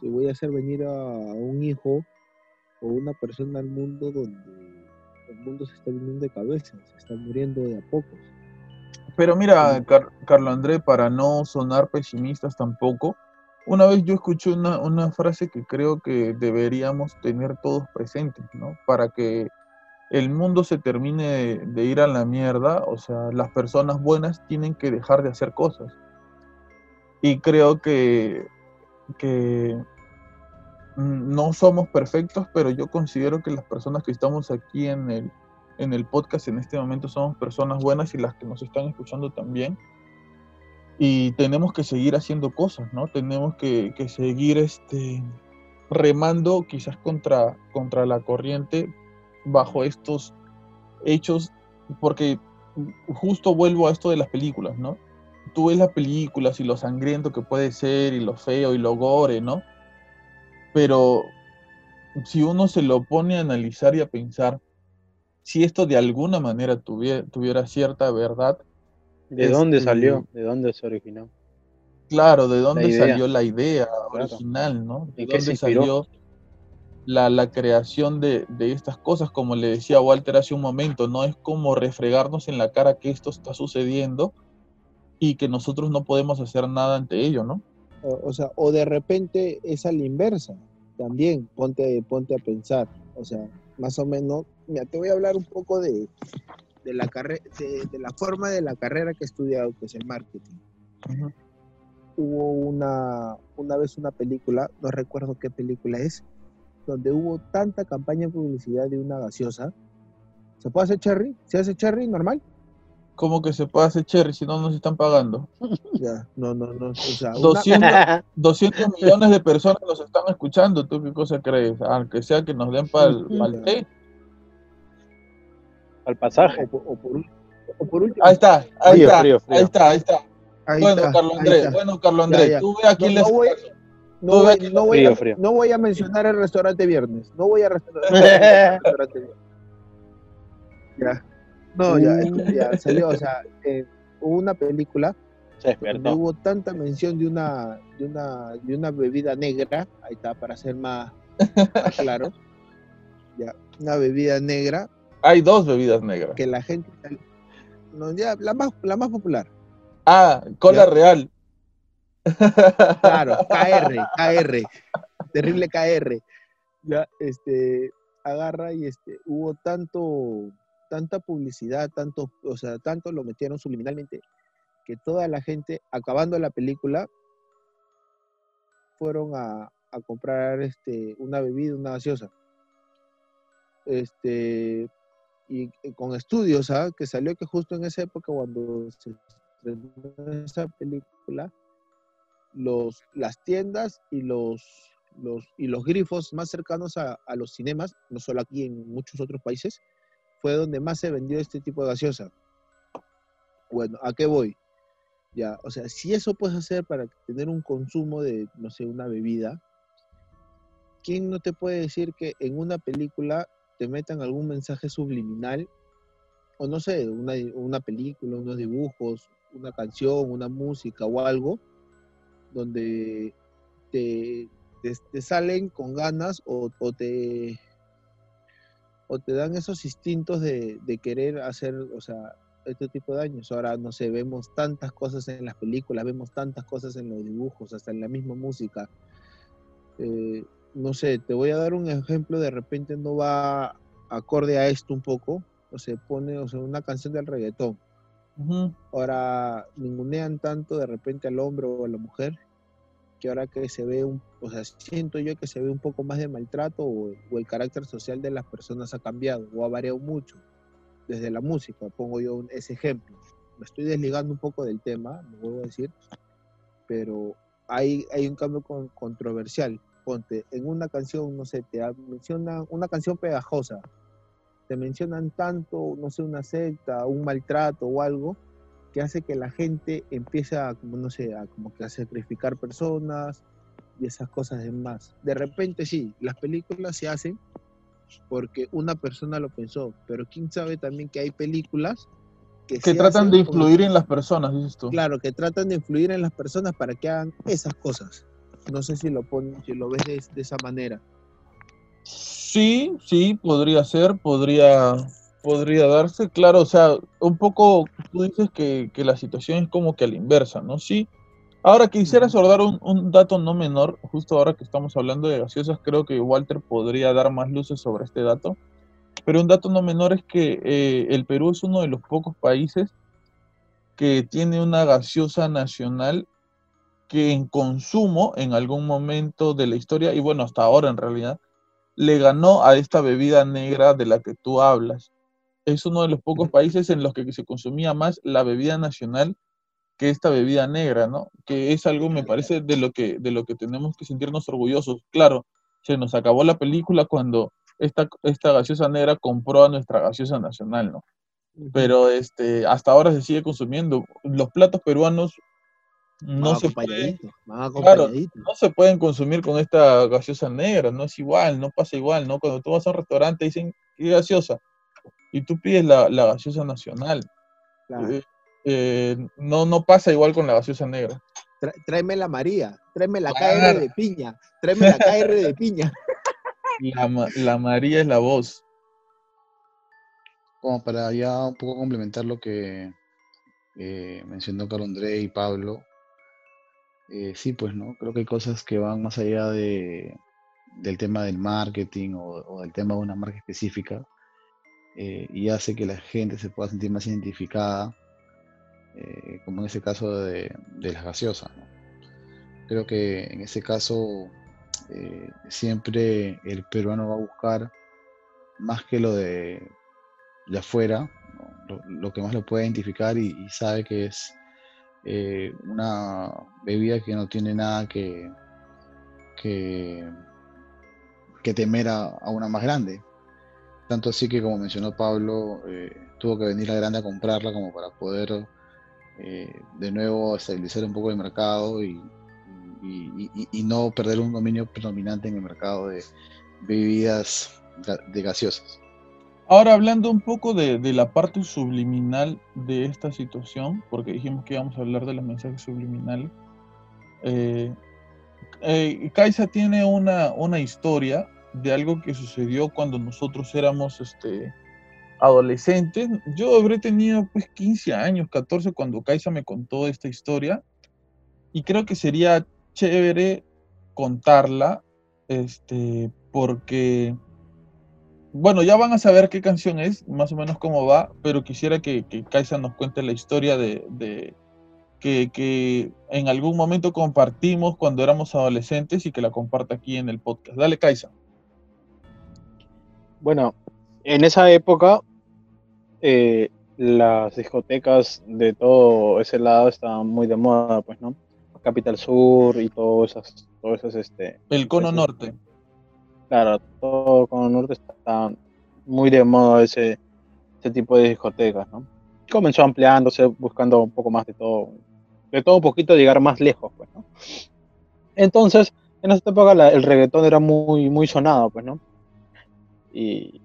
si voy a hacer venir a, un hijo o una persona al mundo donde el mundo se está viniendo de cabeza, se está muriendo de a pocos. Pero mira, Carlos André, para no sonar pesimistas tampoco, una vez yo escuché una, una, frase que creo que deberíamos tener todos presentes, ¿no? Para que el mundo se termine de, ir a la mierda, o sea, las personas buenas tienen que dejar de hacer cosas. Y creo que, que no somos perfectos, pero yo considero que las personas que estamos aquí en el, en el podcast en este momento somos personas buenas y las que nos están escuchando también. Y tenemos que seguir haciendo cosas, ¿no? Tenemos que, seguir este, remando quizás contra, contra la corriente bajo estos hechos, porque justo vuelvo a esto de las películas, ¿no? Tú ves las películas y lo sangriento que puede ser y lo feo y lo gore, ¿no? Pero si uno se lo pone a analizar y a pensar, si esto de alguna manera tuviera, tuviera cierta verdad. ¿De dónde este, salió? ¿De dónde se originó? Claro, ¿de dónde salió la idea original, no? ¿De dónde salió la, la creación de, de, estas cosas? Como le decía Walter hace un momento, no es como refregarnos en la cara que esto está sucediendo y que nosotros no podemos hacer nada ante ello, ¿no? O, o sea, o de repente es a la inversa, también, ponte, ponte a pensar, o sea, más o menos, mira, te voy a hablar un poco de, la, de, la forma de la carrera que he estudiado, que es el marketing. Hubo una, una vez una película, no recuerdo qué película es, donde hubo tanta campaña de publicidad de una gaseosa. ¿Se puede hacer cherry? ¿Se hace cherry normal? ¿Cómo que se puede hacer cherry si no nos están pagando? Ya, no, no, no. O sea, 200, millones de personas nos están escuchando. ¿Tú qué cosa crees? Aunque sea que nos den para el, té. Al pasaje. O, por, último. Ahí está, ahí está, ahí está, ahí está. bueno, Carlos Andrés, bueno, Carlos Andrés, tú ve aquí no, voy, no, voy, no, voy a, no voy a mencionar el restaurante viernes. No voy a restaurante viernes. Ya. No, ya, ya salió, o sea, eh, hubo una película donde hubo tanta mención de una, de una, de una bebida negra, ahí está, para ser más, claro, ya, una bebida negra. Hay dos bebidas negras. Que la gente, no, ya, la más, la más popular. Ah, cola real. Claro, KR, KR, terrible KR. Ya, este, agarra y este, hubo tanto tanta publicidad, tanto, o sea, tanto lo metieron subliminalmente, que toda la gente, acabando la película, fueron a, a comprar este, una bebida, una gaseosa. Este, y, con estudios, ¿ah? que salió que justo en esa época, cuando se estrenó esa película, los, las tiendas y los, los, y los grifos más cercanos a, a los cinemas, no solo aquí, en muchos otros países, fue donde más se vendió este tipo de gaseosa. Bueno, ¿a qué voy? Ya, o sea, si eso puedes hacer para tener un consumo de, no sé, una bebida, ¿quién no te puede decir que en una película te metan algún mensaje subliminal? O no sé, una, una película, unos dibujos, una canción, una música o algo, donde te, te, salen con ganas o, te, o te dan esos instintos de, querer hacer, o sea, este tipo de daños. Ahora, no sé, vemos tantas cosas en las películas, vemos tantas cosas en los dibujos, hasta en la misma música. Eh, no sé, te voy a dar un ejemplo, de repente no va acorde a esto un poco, o se pone, o sea, una canción del reggaetón. Ahora ningunean tanto de repente al hombre o a la mujer que ahora que se ve un, o sea, siento yo que se ve un poco más de maltrato o, el carácter social de las personas ha cambiado o ha variado mucho desde la música, pongo yo ese ejemplo. Me estoy desligando un poco del tema, me vuelvo a decir, pero hay, hay un cambio controversial. Ponte, en una canción, no sé, te menciona una canción pegajosa, te mencionan tanto, no sé, una secta, un maltrato o algo, que hace que la gente empiece a, como no sé, a, como que a sacrificar personas y esas cosas demás. De repente sí, las películas se hacen porque una persona lo pensó, pero quién sabe también que hay películas que, tratan de influir en las personas, dices tú. Claro, que tratan de influir en las personas para que hagan esas cosas. No sé si lo ponen, si lo ves de, esa manera. Sí, sí, podría ser, podría, podría darse. Claro, o sea, un poco tú dices que, que la situación es como que a la inversa, ¿no? Sí, Ahora quisiera abordar un, dato no menor, justo ahora que estamos hablando de gaseosas, creo que Walter podría dar más luces sobre este dato, pero un dato no menor es que eh, el Perú es uno de los pocos países que tiene una gaseosa nacional que en consumo en algún momento de la historia, y bueno, hasta ahora en realidad, le ganó a esta bebida negra de la que tú hablas. Es uno de los pocos países en los que se consumía más la bebida nacional que esta bebida negra, ¿no? Que es algo, me parece, de lo que, de lo que tenemos que sentirnos orgullosos. Claro, se nos acabó la película cuando esta, esta gaseosa negra compró a nuestra gaseosa nacional, ¿no? Pero este, hasta ahora se sigue consumiendo. Los platos peruanos no se, pueden, claro, no se pueden consumir con esta gaseosa negra, no es igual, no pasa igual, ¿no? Cuando tú vas a un restaurante dicen, ¿qué gaseosa? Y tú pides la, la gaseosa nacional. Claro. Eh, eh, no, no pasa igual con la gaseosa negra. tráeme la María, tráeme la KR de piña, tráeme la KR de piña. La, María es la voz. Como para ya un poco complementar lo que eh, mencionó Carlos André y Pablo. Eh, sí, pues no, creo que hay cosas que van más allá de, del tema del marketing o, del tema de una marca específica y hace que la gente se pueda sentir más identificada eh, como en ese caso de, las gaseosas. Creo que en ese caso eh, siempre el peruano va a buscar más que lo de, de afuera, lo, que más lo puede identificar y, sabe que es eh, una bebida que no tiene nada que, que, temer a, una más grande. Tanto así que, como mencionó Pablo, tuvo que venir a grande a comprarla como para poder eh, de nuevo estabilizar un poco el mercado y, no perder un dominio predominante en el mercado de bebidas de gaseosas. Ahora hablando un poco de, la parte subliminal de esta situación, porque dijimos que íbamos a hablar de los mensajes subliminales, eh, eh Kaisa tiene una, una historia de algo que sucedió cuando nosotros éramos este, adolescentes, yo habré tenido pues 15 años, 14 cuando Kaisa me contó esta historia y creo que sería chévere contarla, este, porque, bueno, ya van a saber qué canción es, más o menos cómo va, pero quisiera que, que Kaisa nos cuente la historia de, de que, que, en algún momento compartimos cuando éramos adolescentes y que la comparta aquí en el podcast. Dale, Kaisa. Bueno, en esa época eh, las discotecas de todo ese lado estaban muy de moda, pues, ¿no? Capital Sur y todo esas, todo esas, este... El cono norte. Claro, todo cono norte está muy de moda ese, ese tipo de discotecas, ¿no? Comenzó ampliándose, buscando un poco más de todo, de todo un poquito, llegar más lejos, pues, ¿no? Entonces, en esa época el reggaetón era muy, muy sonado, pues, ¿no? Y,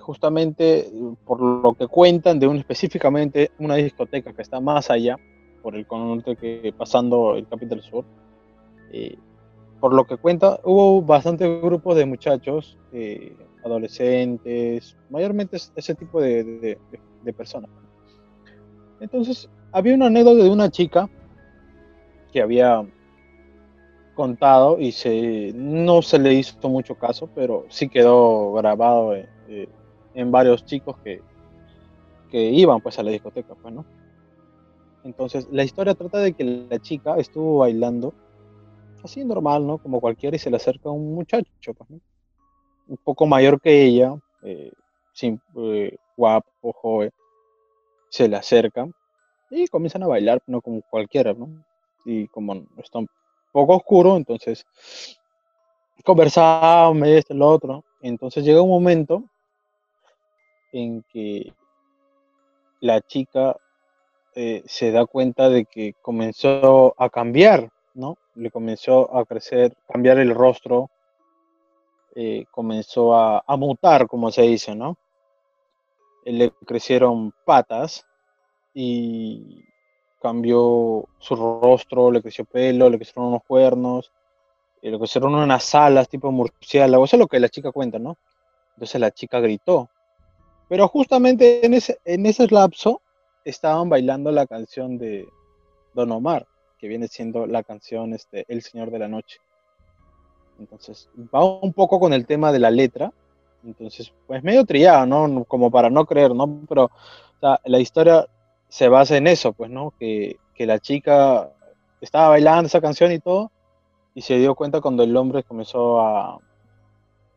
justamente por lo que cuentan de un específicamente una discoteca que está más allá, por el norte que pasando el Capital Sur. Por lo que cuenta, hubo bastantes grupos de muchachos, eh, adolescentes, mayormente ese tipo de, personas. Entonces, había una anécdota de una chica que había contado y se, no se le hizo mucho caso, pero sí quedó grabado eh, eh, en varios chicos que, que iban pues a la discoteca, pues, ¿no? Entonces, la historia trata de que la chica estuvo bailando así normal, ¿no? Como cualquiera y se le acerca un muchacho, pues, ¿no? Un poco mayor que ella, eh, sin, eh, guapo, joven, se le acerca y comienzan a bailar, no como cualquiera, ¿no? Y como está un poco oscuro, entonces conversaban, esto, lo otro. Entonces llega un momento en que la chica eh, se da cuenta de que comenzó a cambiar. Le comenzó a crecer, cambiar el rostro, eh, comenzó a, mutar, como se dice, ¿no? Le crecieron patas y cambió su rostro, le creció pelo, le crecieron unos cuernos, y le crecieron unas alas tipo murciélago, eso es lo que la chica cuenta, ¿no? Entonces la chica gritó. Pero justamente en ese, en ese lapso estaban bailando la canción de Don Omar, que viene siendo la canción este, El Señor de la Noche. Entonces, va un poco con el tema de la letra. Entonces, pues medio trillado, ¿no? Como para no creer, ¿no? Pero o sea, la historia se basa en eso, pues, ¿no? Que, que, la chica estaba bailando esa canción y todo, y se dio cuenta cuando el hombre comenzó a,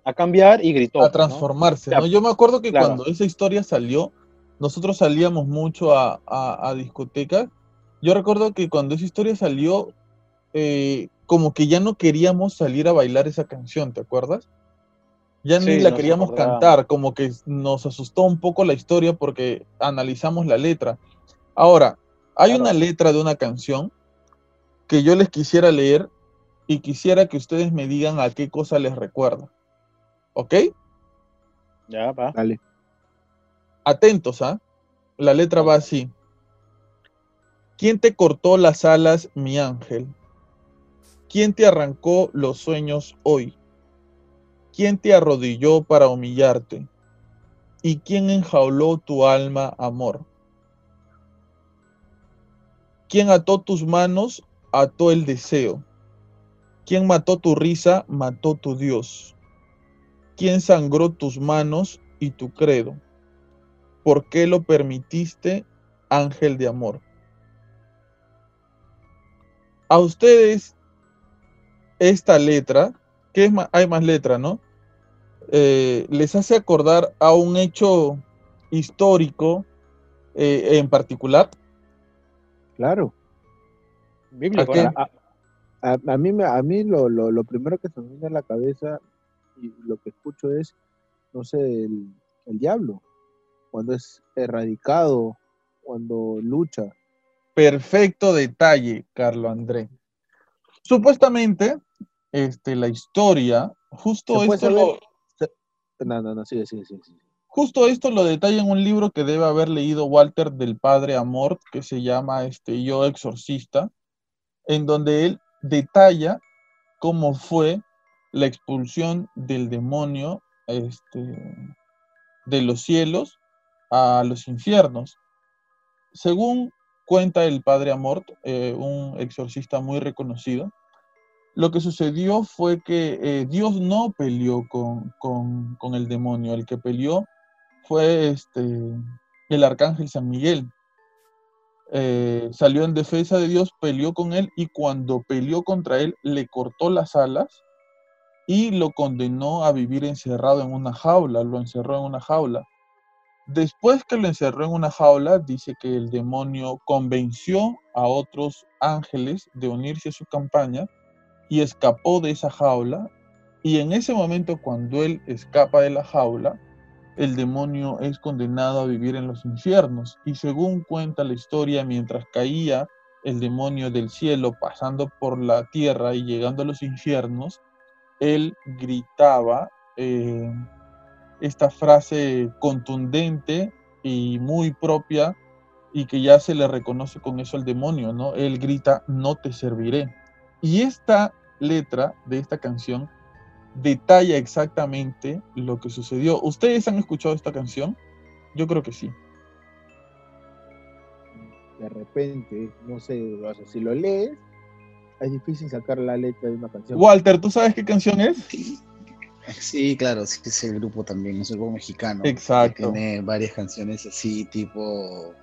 a cambiar y gritó. A transformarse, ¿no? Yo me acuerdo que cuando esa historia salió, nosotros salíamos mucho a, a, discotecas. Yo recuerdo que cuando esa historia salió, eh, como que ya no queríamos salir a bailar esa canción, ¿te acuerdas? Ya ni la queríamos cantar, como que nos asustó un poco la historia porque analizamos la letra. Ahora, hay una letra de una canción que yo les quisiera leer y quisiera que ustedes me digan a qué cosa les recuerda. ¿Ok? Ya, va. Dale. Atentos, ¿ah? La letra va así. ¿Quién te cortó las alas, mi ángel? ¿Quién te arrancó los sueños hoy? ¿Quién te arrodilló para humillarte? ¿Y quién enjauló tu alma, amor? ¿Quién ató tus manos, ató el deseo? ¿Quién mató tu risa, mató tu Dios? ¿Quién sangró tus manos y tu credo? ¿Por qué lo permitiste, ángel de amor? A ustedes, esta letra, que es más, hay más letra, ¿no? Eh, les hace acordar a un hecho histórico eh, en particular. Claro. Bíblico. A, a, a, mí, a mí lo, lo, lo, primero que se me viene a la cabeza y lo que escucho es, no sé, el, el diablo cuando es erradicado, cuando lucha. Perfecto detalle, Carlo André. Supuestamente, este, la historia, justo esto lo... No, no, no, sigue, sigue, sigue, Justo esto lo detalla en un libro que debe haber leído Walter del Padre Amor, que se llama este, Yo Exorcista, en donde él detalla cómo fue la expulsión del demonio este, de los cielos a los infiernos. Según cuenta el padre Amort, eh, un exorcista muy reconocido, lo que sucedió fue que eh, Dios no peleó con, con, el demonio, el que peleó fue este, el arcángel San Miguel. Eh, salió en defensa de Dios, peleó con él y cuando peleó contra él le cortó las alas y lo condenó a vivir encerrado en una jaula, lo encerró en una jaula. Después que lo encerró en una jaula, dice que el demonio convenció a otros ángeles de unirse a su campaña y escapó de esa jaula. Y en ese momento, cuando él escapa de la jaula, el demonio es condenado a vivir en los infiernos. Y según cuenta la historia, mientras caía el demonio del cielo pasando por la tierra y llegando a los infiernos, él gritaba. Eh, esta frase contundente y muy propia y que ya se le reconoce con eso al demonio, ¿no? Él grita, no te serviré. Y esta letra de esta canción detalla exactamente lo que sucedió. ¿Ustedes han escuchado esta canción? Yo creo que sí. De repente, no sé, si lo lees, es difícil sacar la letra de una canción. Walter, ¿tú sabes qué canción es? Sí, claro, sí, es el grupo también, es un grupo mexicano. Exacto. tiene varias canciones así, tipo,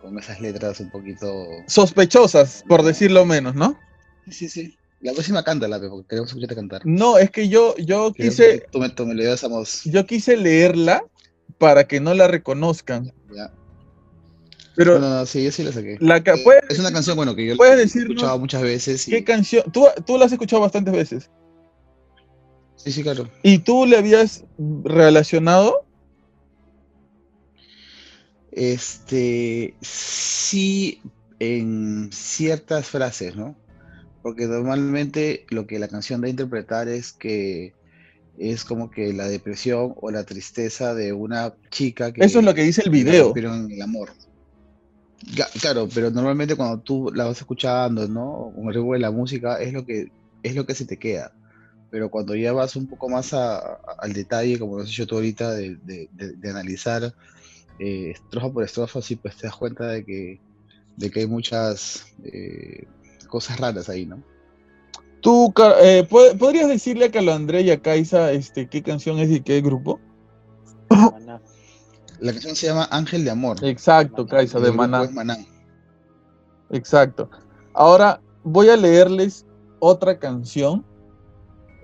con esas letras un poquito... Sospechosas, por decirlo menos, ¿no? Sí, sí. La próxima cántala, porque queremos escucharte cantar. No, es que yo, yo quise... Tú me, tú me Yo quise leerla para que no la reconozcan. Ya. Pero no, no, sí, yo sí la saqué. La eh, es una canción, bueno, que yo la he escuchado muchas veces. ¿Qué canción? ¿Tú, tú la has escuchado bastantes veces. Sí, sí, claro. ¿Y tú le habías relacionado? Este, sí, en ciertas frases, ¿no? Porque normalmente lo que la canción da a interpretar es que es como que la depresión o la tristeza de una chica que... Eso es lo que dice el video. Pero en el amor. Claro, pero normalmente cuando tú la vas escuchando, ¿no? Con el de la música, es lo que es lo que se te queda. Pero cuando ya vas un poco más al detalle, como lo has hecho tú ahorita, de, analizar eh, estrofa por estrofa, sí, pues te das cuenta de que, de que hay muchas eh, cosas raras ahí, ¿no? Tú, eh, ¿podrías decirle a Carlos André y a Kaisa este, qué canción es y qué grupo? La canción se llama Ángel de Amor. Exacto, Kaisa, de Maná. Exacto. Ahora voy a leerles otra canción.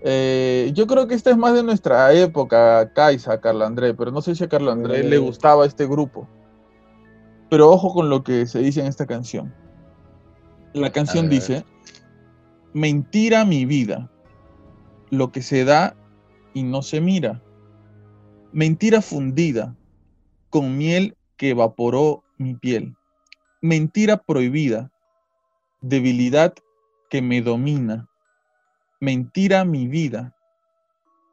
Eh, yo creo que esta es más de nuestra época, Kaisa, Carlos André, pero no sé si a Carlos André le gustaba este grupo. Pero ojo con lo que se dice en esta canción. La canción dice, mentira mi vida, lo que se da y no se mira. Mentira fundida, con miel que evaporó mi piel. Mentira prohibida, debilidad que me domina. Mentira mi vida,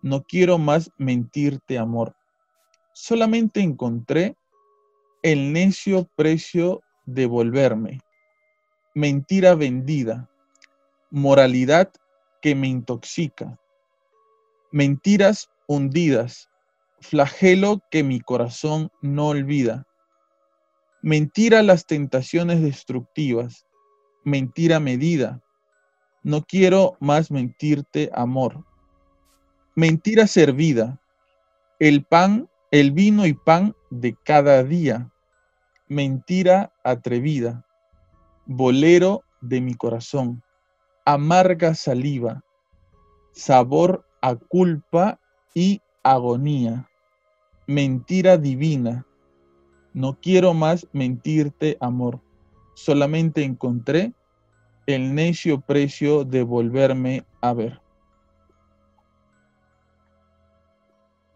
no quiero más mentirte amor. Solamente encontré el necio precio de volverme. Mentira vendida, moralidad que me intoxica. Mentiras hundidas, flagelo que mi corazón no olvida. Mentira las tentaciones destructivas, mentira medida. No quiero más mentirte, amor. Mentira servida, el pan, el vino y pan de cada día. Mentira atrevida, bolero de mi corazón. Amarga saliva, sabor a culpa y agonía mentira divina. No quiero más mentirte, amor. Solamente encontré el necio precio de volverme a ver.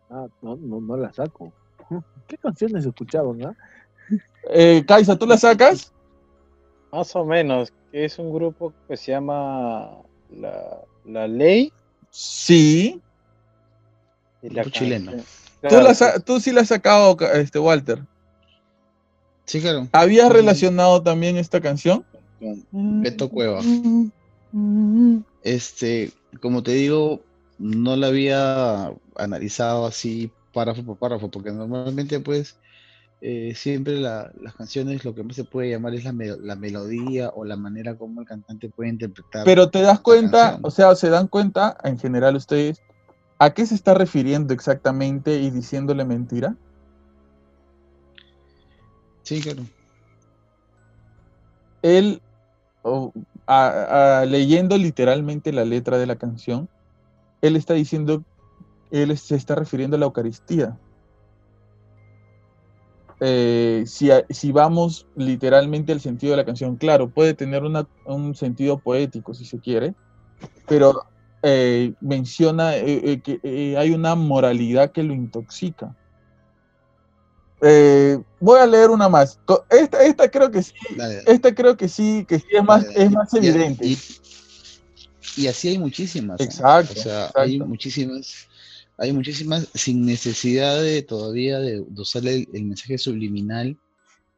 Ah, no, no, no la saco. ¿Qué canciones escuchaban, ah? Eh, Kaisa, ¿tú la sacas? Más o menos, que es un grupo que se llama La, la Ley. Sí. Y la chileno. ¿Tú, sí la has sacado, este, Walter. Sí, claro. ¿Habías relacionado también esta canción? Con Beto Cueva. Este, como te digo, no la había analizado así párrafo por párrafo, porque normalmente pues eh, siempre las canciones lo que más se puede llamar es la, la, melodía o la manera como el cantante puede interpretar. Pero te das cuenta, o sea, se dan cuenta en general ustedes ¿A qué se está refiriendo exactamente y diciéndole mentira? Sí, claro. Él, leyendo literalmente la letra de la canción, él está diciendo, él se está refiriendo a la Eucaristía. Eh, si, vamos literalmente al sentido de la canción, claro, puede tener un sentido poético si se quiere, pero eh, menciona eh, que hay una moralidad que lo intoxica. Voy a leer una más. Esta, esta creo que sí, esta creo que sí, que sí es más, es más evidente. Y, así hay muchísimas. Exacto. O sea, hay muchísimas, hay muchísimas sin necesidad de todavía de, usar el, mensaje subliminal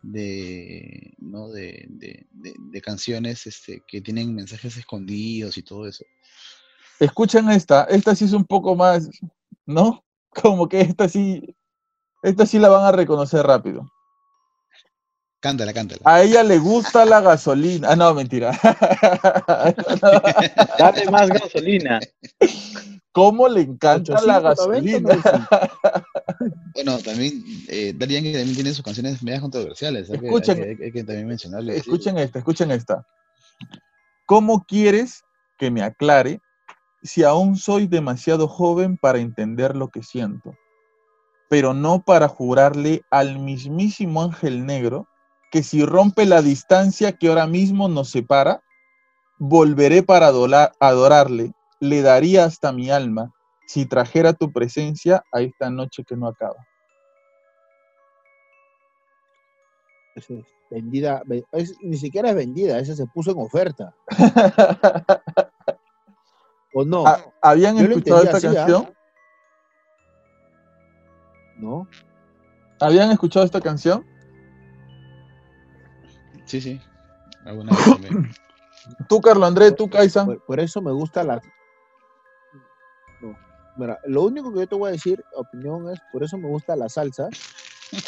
de, ¿no? de, de, de, canciones este, que tienen mensajes escondidos y todo eso. Escuchen esta, esta sí es un poco más, ¿no? Como que esta sí, esta sí la van a reconocer rápido. Cántala, cántala. A ella le gusta la gasolina. Ah, no, mentira. Dale más gasolina. ¿Cómo le encanta la gasolina? bueno, también, eh, Darían que también tiene sus canciones medias controversiales. Escuchen, hay, que, también mencionarle. Escuchen esta, escuchen esta. ¿Cómo quieres que me aclare si aún soy demasiado joven para entender lo que siento, pero no para jurarle al mismísimo ángel negro que si rompe la distancia que ahora mismo nos separa, volveré para adorarle, le daría hasta mi alma si trajera tu presencia a esta noche que no acaba. vendida, ni siquiera es vendida, esa se puso en oferta. ¿O no? ¿Habían escuchado esta ¿ah? canción? ¿No? ¿Habían escuchado esta canción? Sí, sí. tú, Carlos Andrés, tú, Kaisa. Por, eso me gusta la. No. Mira, lo único que yo te voy a decir, opinión, es por eso me gusta la salsa,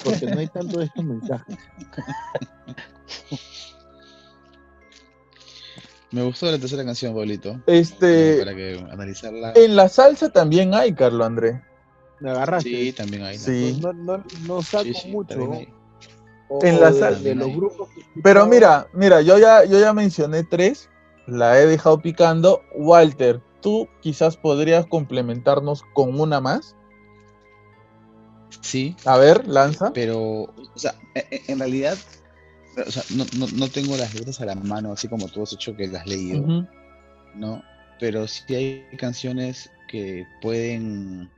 porque no hay tanto de estos mensajes. Me gustó la tercera canción, Pablito. Este. Para que analizarla. En la salsa también hay, Carlos Andrés. Me agarraste. Sí, también hay. Sí. No, no, no saco mucho. en la salsa. De, los grupos Pero mira, mira, yo ya, yo ya mencioné tres. La he dejado picando. Walter, tú quizás podrías complementarnos con una más. Sí. A ver, lanza. Pero, o sea, e, e, en realidad o sea, no, no, tengo las letras a la mano, así como tú has hecho que las has leído, ¿no? Pero sí hay canciones que pueden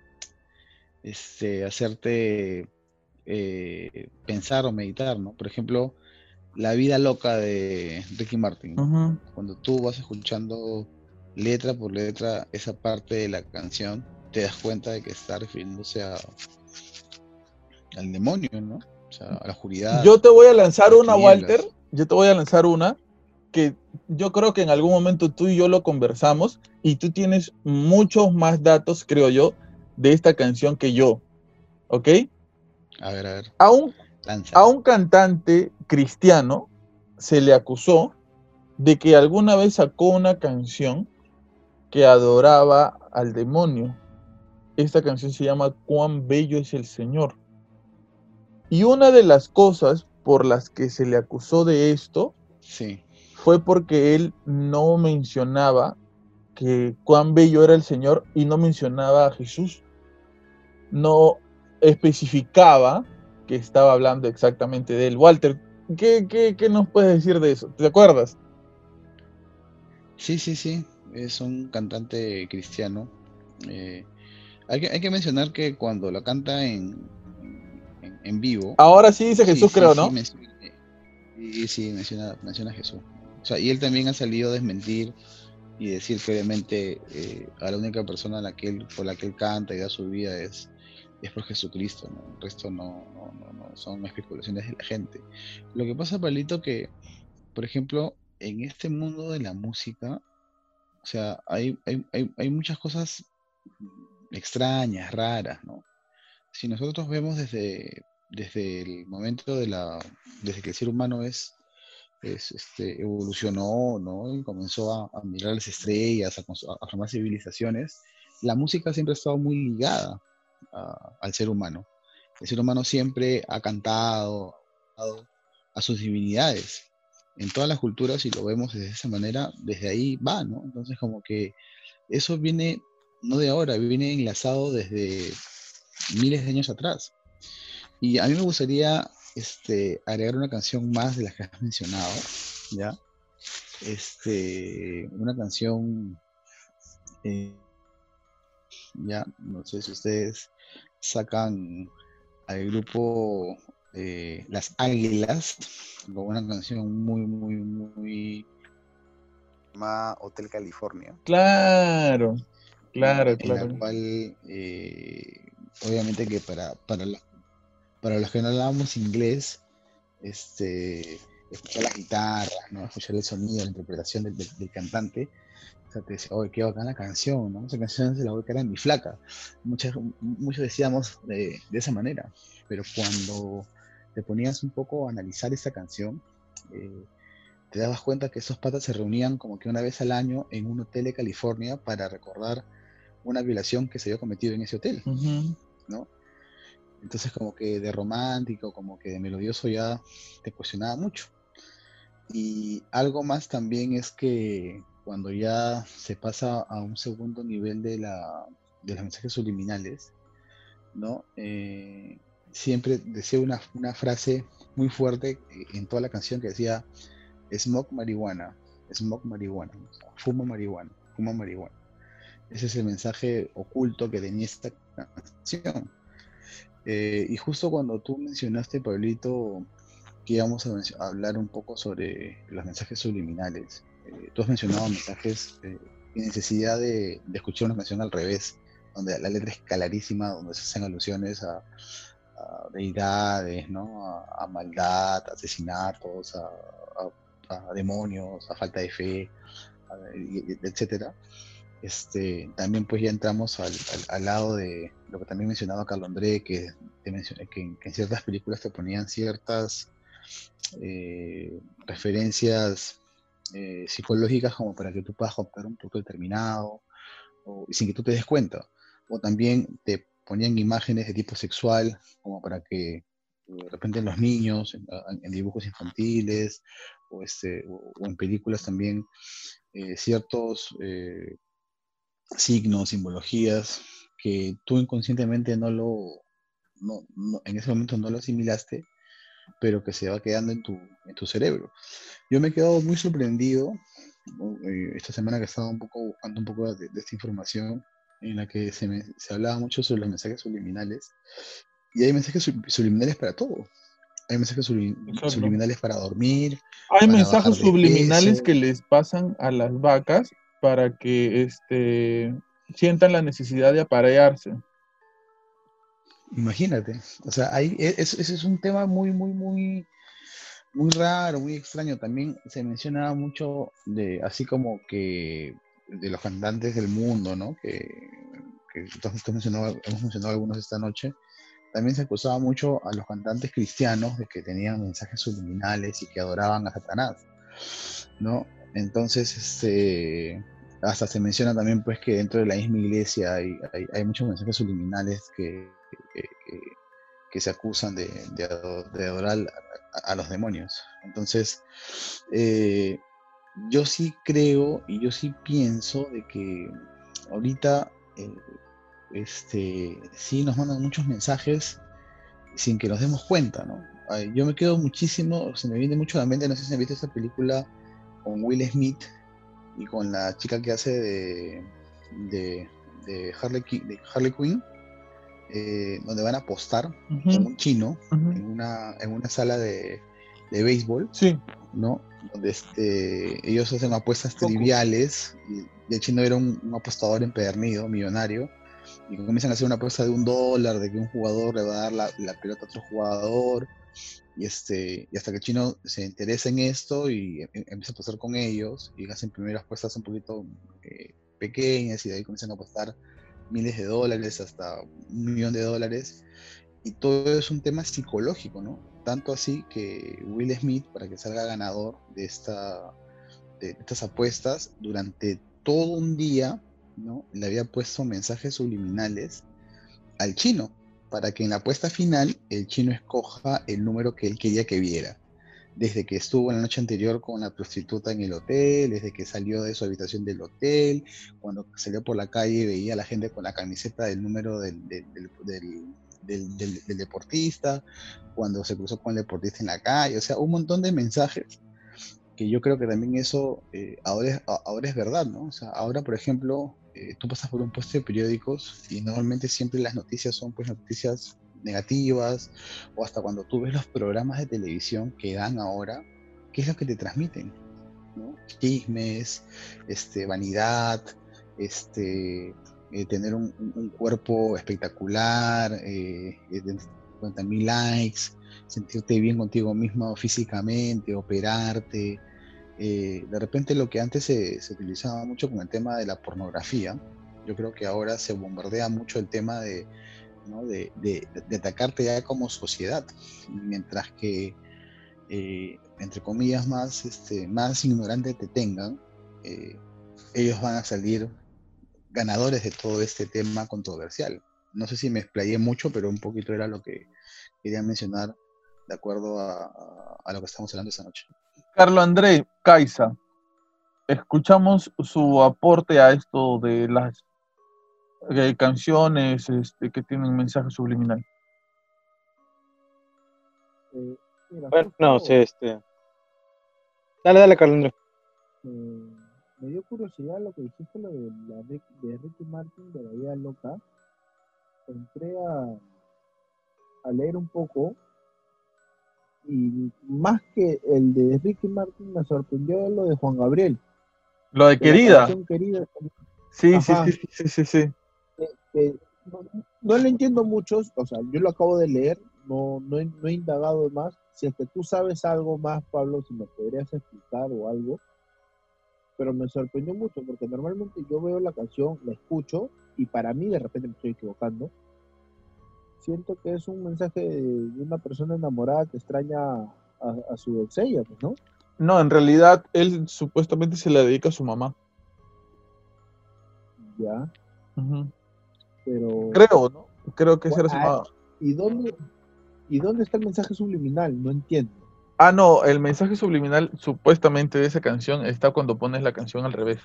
este, hacerte eh, pensar o meditar, ¿no? Por ejemplo, La vida loca de Ricky Martin. Cuando tú vas escuchando letra por letra esa parte de la canción, te das cuenta de que está refiriéndose a, al demonio, ¿no? a la oscuridad. Yo te voy a lanzar una, Walter. Yo te voy a lanzar una que yo creo que en algún momento tú y yo lo conversamos y tú tienes muchos más datos, creo yo, de esta canción que yo. ¿Ok? A ver, a ver. A un, a un cantante cristiano se le acusó de que alguna vez sacó una canción que adoraba al demonio. Esta canción se llama Cuán bello es el Señor. Y una de las cosas por las que se le acusó de esto sí. fue porque él no mencionaba que cuán bello era el Señor y no mencionaba a Jesús. No especificaba que estaba hablando exactamente de él. Walter, ¿qué, qué, nos puedes decir de eso? ¿Te acuerdas? Sí, sí, sí. Es un cantante cristiano. Eh, hay, que, hay que mencionar que cuando lo canta en, en vivo. Ahora sí dice Jesús, creo, ¿no? Sí, sí, menciona, menciona a Jesús. O sea, y él también ha salido a desmentir y decir que obviamente eh, a la única persona la que él, por la que él canta y da su vida es, es por Jesucristo, ¿no? El resto no, son especulaciones de la gente. Lo que pasa, Pablito, que, por ejemplo, en este mundo de la música, o sea, hay, hay, hay, muchas cosas extrañas, raras, ¿no? Si nosotros vemos desde desde el momento de la, desde que el ser humano es, este, evolucionó, ¿no? Y comenzó a, mirar las estrellas, a, formar civilizaciones, la música siempre ha estado muy ligada al ser humano. El ser humano siempre ha cantado a sus divinidades. En todas las culturas, si lo vemos de esa manera, desde ahí va, ¿no? Entonces, como que eso viene, no de ahora, viene enlazado desde miles de años atrás. Y a mí me gustaría este, agregar una canción más de las que has mencionado, ¿ya? Este, una canción, eh, ya, no sé si ustedes sacan al grupo eh, Las Águilas, con una canción muy, muy, muy llamada Hotel California. Claro, claro, claro. En la cual, eh, obviamente que para, para la para los que no hablábamos inglés, este, escuchar las guitarras, ¿no? escuchar el sonido, la interpretación del, cantante, o sea, te decía, oye, qué bacana la canción, ¿no? Esa canción se la voy a quedar en mi flaca. Muchos, muchos decíamos de, esa manera, pero cuando te ponías un poco a analizar esa canción, eh, te dabas cuenta que esos patas se reunían como que una vez al año en un hotel de California para recordar una violación que se había cometido en ese hotel, ¿no? Entonces como que de romántico, como que de melodioso ya te cuestionaba mucho. Y algo más también es que cuando ya se pasa a un segundo nivel de, la, de los mensajes subliminales, ¿no? Eh, siempre decía una, una, frase muy fuerte en toda la canción que decía, smoke marihuana, smoke marihuana, fuma marihuana, fuma marihuana. Ese es el mensaje oculto que tenía esta canción. Eh, y justo cuando tú mencionaste, Pablito, aquí vamos a, hablar un poco sobre los mensajes subliminales. Eh, tú has mencionado mensajes eh, necesidad de, escuchar una canción al revés, donde la letra es clarísima, donde se hacen alusiones a, deidades, ¿no? a, maldad, a asesinatos, a, demonios, a falta de fe, etcétera. Este, también pues ya entramos al, al, lado de lo que también mencionaba Carlos André, que, que, en ciertas películas te ponían ciertas eh, referencias eh, psicológicas como para que tú puedas optar un producto determinado o, sin que tú te des cuenta. O también te ponían imágenes de tipo sexual como para que de repente en los niños, en, dibujos infantiles o, este, o, en películas también eh, ciertos signos, simbologías que tú inconscientemente no lo, en ese momento no lo asimilaste, pero que se va quedando en tu, en tu cerebro. Yo me he quedado muy sorprendido eh, esta semana que estaba un poco buscando un poco de, esta información en la que se, me, se, hablaba mucho sobre los mensajes subliminales y hay mensajes subliminales para todo. Hay mensajes subliminales para dormir. Hay mensajes subliminales que les pasan a las vacas para que este, sientan la necesidad de aparearse. Imagínate, o sea, ahí, e, ese es un tema muy, muy, muy, muy raro, muy extraño. También se mencionaba mucho de, así como que de los cantantes del mundo, ¿no? Que, que hemos mencionado algunos esta noche. También se acusaba mucho a los cantantes cristianos de que tenían mensajes subliminales y que adoraban a Satanás, ¿no? Entonces, este, hasta se menciona también pues que dentro de la misma iglesia hay, hay, muchos mensajes subliminales que, que, se acusan de, de, adorar a, los demonios. Entonces, eh, yo sí creo y yo sí pienso de que ahorita eh, este, sí nos mandan muchos mensajes sin que nos demos cuenta, ¿no? Yo me quedo muchísimo, se me viene mucho a la mente, no sé si han visto esta película con Will Smith y con la chica que hace de, de, Harley, de Harley Quinn, eh, donde van a apostar con un chino en, una, en una sala de, de béisbol, sí. ¿no? Donde este, ellos hacen apuestas triviales, y el chino era un, apostador empedernido, millonario, y comienzan a hacer una apuesta de un dólar, de que un jugador le va a dar la, la pelota a otro jugador, y, este, y hasta que el chino se interesa en esto y em, em, empieza a apostar con ellos y hacen primeras apuestas un poquito eh, pequeñas y de ahí comienzan a apostar miles de dólares hasta un millón de dólares. Y todo es un tema psicológico, ¿no? Tanto así que Will Smith, para que salga ganador de, esta, de estas apuestas, durante todo un día, ¿no? Le había puesto mensajes subliminales al chino para que en la apuesta final el chino escoja el número que él quería que viera. Desde que estuvo la noche anterior con la prostituta en el hotel, desde que salió de su habitación del hotel, cuando salió por la calle veía a la gente con la camiseta del número del, deportista, cuando se cruzó con el deportista en la calle, o sea, un montón de mensajes que yo creo que también eso eh, ahora, es, ahora es verdad, ¿no? O sea, ahora, por ejemplo, eh, tú pasas por un puesto de periódicos y normalmente siempre las noticias son pues noticias negativas o hasta cuando tú ves los programas de televisión que dan ahora, ¿qué es lo que te transmiten? Chismes, este, vanidad, este, eh, tener un, cuerpo espectacular, eh, 50 mil likes, sentirte bien contigo mismo físicamente, operarte, eh, de repente lo que antes se, utilizaba mucho con el tema de la pornografía, yo creo que ahora se bombardea mucho el tema de, de, atacarte ya como sociedad, mientras que, eh, entre comillas, más, este, más ignorante te tengan, eh, ellos van a salir ganadores de todo este tema controversial. No sé si me explayé mucho, pero un poquito era lo que quería mencionar de acuerdo a lo que estamos hablando esta noche. Carlos André Caiza, escuchamos su aporte a esto de las eh, canciones este, que tienen mensaje subliminal. Bueno, no, sí, este. Dale, dale, Carlos. Eh, me dio curiosidad lo que dijiste, lo de, la, de Ricky Martin de la vida loca. Entré a, a leer un poco y más que el de Ricky Martin me sorprendió lo de Juan Gabriel. Lo de querida. querida. Sí, sí, sí, sí, sí, sí. No, no, le entiendo mucho, o sea, yo lo acabo de leer, no, no, he, no he indagado más. Si es que tú sabes algo más, Pablo, si me podrías explicar o algo. Pero me sorprendió mucho porque normalmente yo veo la canción, la escucho y para mí de repente me estoy equivocando siento que es un mensaje de una persona enamorada que extraña a, su doncella, pues, ¿no? No, en realidad él supuestamente se le dedica a su mamá. Ya. Pero. Creo, ¿no? Creo que ese era su mamá. ¿Y dónde, ¿Y dónde está el mensaje subliminal? No entiendo. Ah, no, el mensaje subliminal supuestamente de esa canción está cuando pones la canción al revés.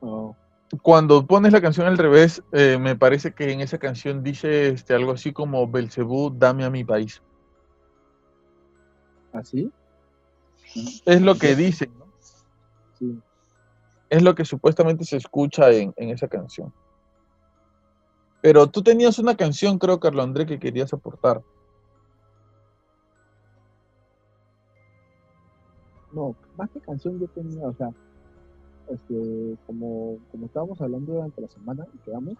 Oh cuando pones la canción al revés, eh, me parece que en esa canción dice este, algo así como Belcebú, dame a mi país. ¿Así? ¿Ah, es lo que dicen, ¿no? Sí. Es lo que supuestamente se escucha en, esa canción. Pero tú tenías una canción, creo, Carlos André, que querías aportar. No, más que canción yo tenía, o sea, este, como, como estábamos hablando durante la semana y quedamos,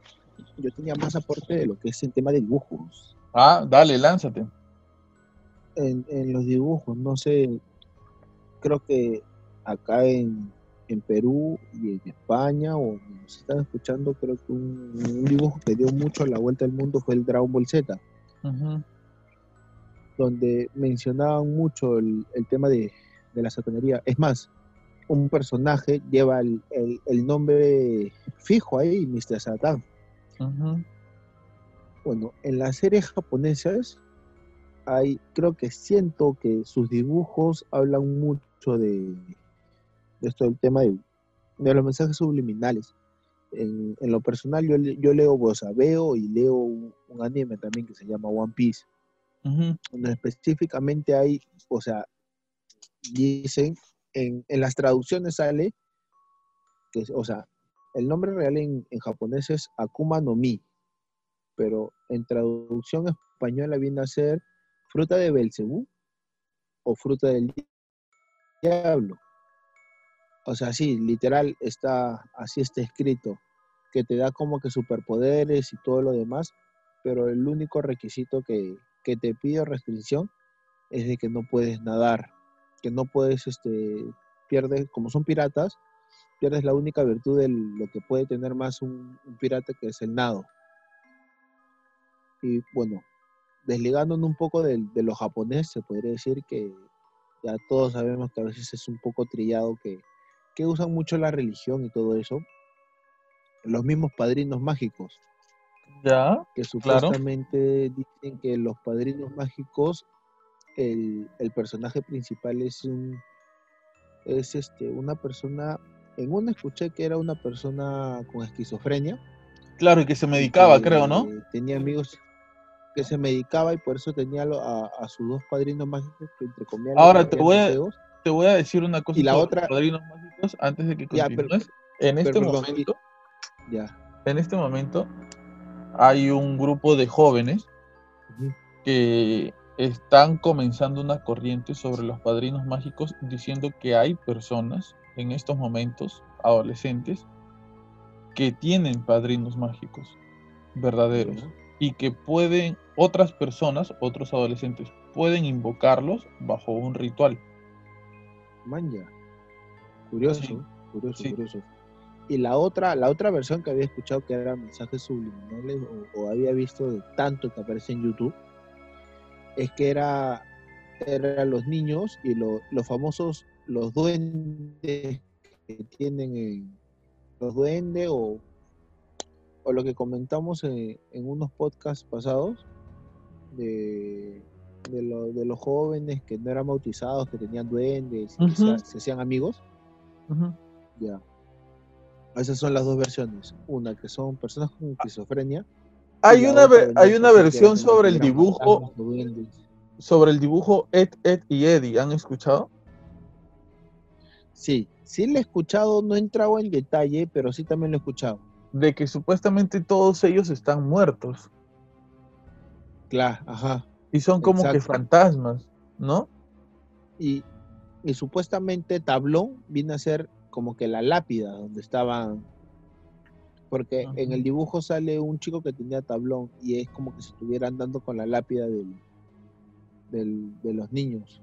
yo tenía más aporte de lo que es el tema de dibujos. Ah, dale, lánzate. En, en los dibujos, no sé, creo que acá en, en Perú y en España, o nos están escuchando, creo que un, dibujo que dio mucho a la vuelta al mundo fue el Dragon Ball Z, donde mencionaban mucho el, el tema de, de, la satanería. Es más, un personaje lleva el, nombre fijo ahí, Mr. Satan. Bueno, en las series japonesas hay, creo que siento que sus dibujos hablan mucho de, esto del tema de, los mensajes subliminales. En, lo personal yo, yo leo, o sea, veo y leo un, anime también que se llama One Piece, donde específicamente hay, o sea, dicen en, las traducciones sale, que, o sea, el nombre real en, japonés es Akuma no Mi, pero en traducción española viene a ser fruta de Belcebú o fruta del diablo. O sea, sí, literal está, así está escrito, que te da como que superpoderes y todo lo demás, pero el único requisito que, que te pide restricción es de que no puedes nadar que no puedes, este, pierdes, como son piratas, pierdes la única virtud de lo que puede tener más un, pirata, que es el nado. Y bueno, desligándonos un poco de, de, lo japonés, se podría decir que ya todos sabemos que a veces es un poco trillado que, que usan mucho la religión y todo eso. Los mismos padrinos mágicos. Ya. Que supuestamente dicen que los padrinos mágicos el, personaje principal es un es este una persona en una escuché que era una persona con esquizofrenia claro y que se medicaba creo no tenía amigos que se medicaba y por eso tenía a, sus dos padrinos mágicos que entre comillas ahora te voy a te voy a decir una cosa y la otra padrinos mágicos antes de que continúes. En este momento ya. en este momento hay un grupo de jóvenes que están comenzando una corriente sobre los padrinos mágicos diciendo que hay personas en estos momentos, adolescentes, que tienen padrinos mágicos verdaderos y que pueden, otras personas, otros adolescentes, pueden invocarlos bajo un ritual. Manja. Curioso, curioso, curioso. Y la otra, la otra versión que había escuchado que eran mensajes subliminales o, o había visto de tanto que aparece en YouTube es que era eran los niños y los famosos, los duendes que tienen los duendes o, o lo que comentamos en, unos podcasts pasados de, de, los jóvenes que no eran bautizados, que tenían duendes, y se, hacían amigos. Ya. Esas son las dos versiones. Una que son personas con esquizofrenia hay una, hay una versión sobre el dibujo. Sobre el dibujo Ed, Ed y Eddie. ¿Han escuchado? Sí, sí lo he escuchado. No he entrado en detalle, pero sí también lo he escuchado. De que supuestamente todos ellos están muertos. Claro, ajá. Y son como que fantasmas, ¿no? Y, supuestamente tablón viene a ser como que la lápida donde estaban. Porque en el dibujo sale un chico que tenía tablón y es como que se estuviera andando con la lápida del, de los niños.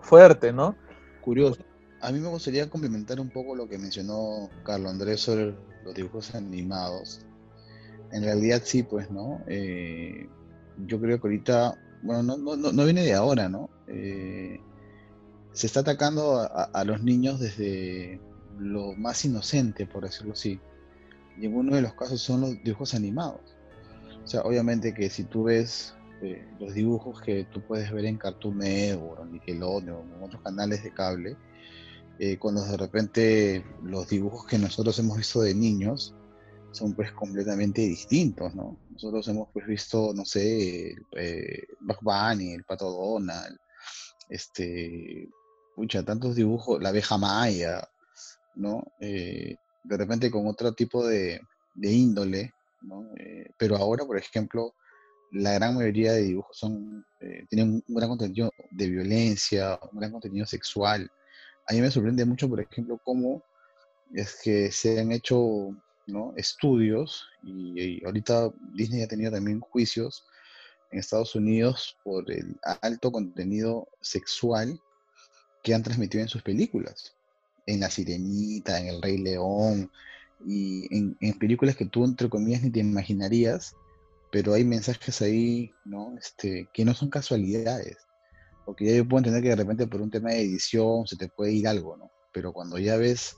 Fuerte, ¿no? Curioso. A mí me gustaría complementar un poco lo que mencionó Carlos Andrés sobre los dibujos animados. En realidad sí, pues, ¿no? Eh, yo creo que ahorita, bueno, no, no, viene de ahora, ¿no? Eh, se está atacando a, los niños desde lo más inocente, por decirlo así. Y en uno de los casos son los dibujos animados. O sea, obviamente que si tú ves eh, los dibujos que tú puedes ver en Cartoon Network, Nickelodeon, o en otros canales de cable, eh, cuando de repente los dibujos que nosotros hemos visto de niños son pues completamente distintos, ¿no? Nosotros hemos pues visto, no sé, eh, Bunny, el Pato Donald, este, pucha, tantos dibujos, la abeja maya, ¿no? Eh, de repente con otro tipo de, índole, ¿no? Eh, pero ahora, por ejemplo, la gran mayoría de dibujos son, tienen un gran contenido de violencia, un gran contenido sexual, a mí me sorprende mucho, por ejemplo, cómo es que se han hecho estudios y, ahorita Disney ha tenido también juicios en Estados Unidos por el alto contenido sexual que han transmitido en sus películas. En La Sirenita, en El Rey León y en, películas que tú, entre comillas, ni te imaginarías, pero hay mensajes ahí ¿no? Este, que no son casualidades. Porque ya yo puedo entender que de repente por un tema de edición se te puede ir algo, ¿no? Pero cuando ya ves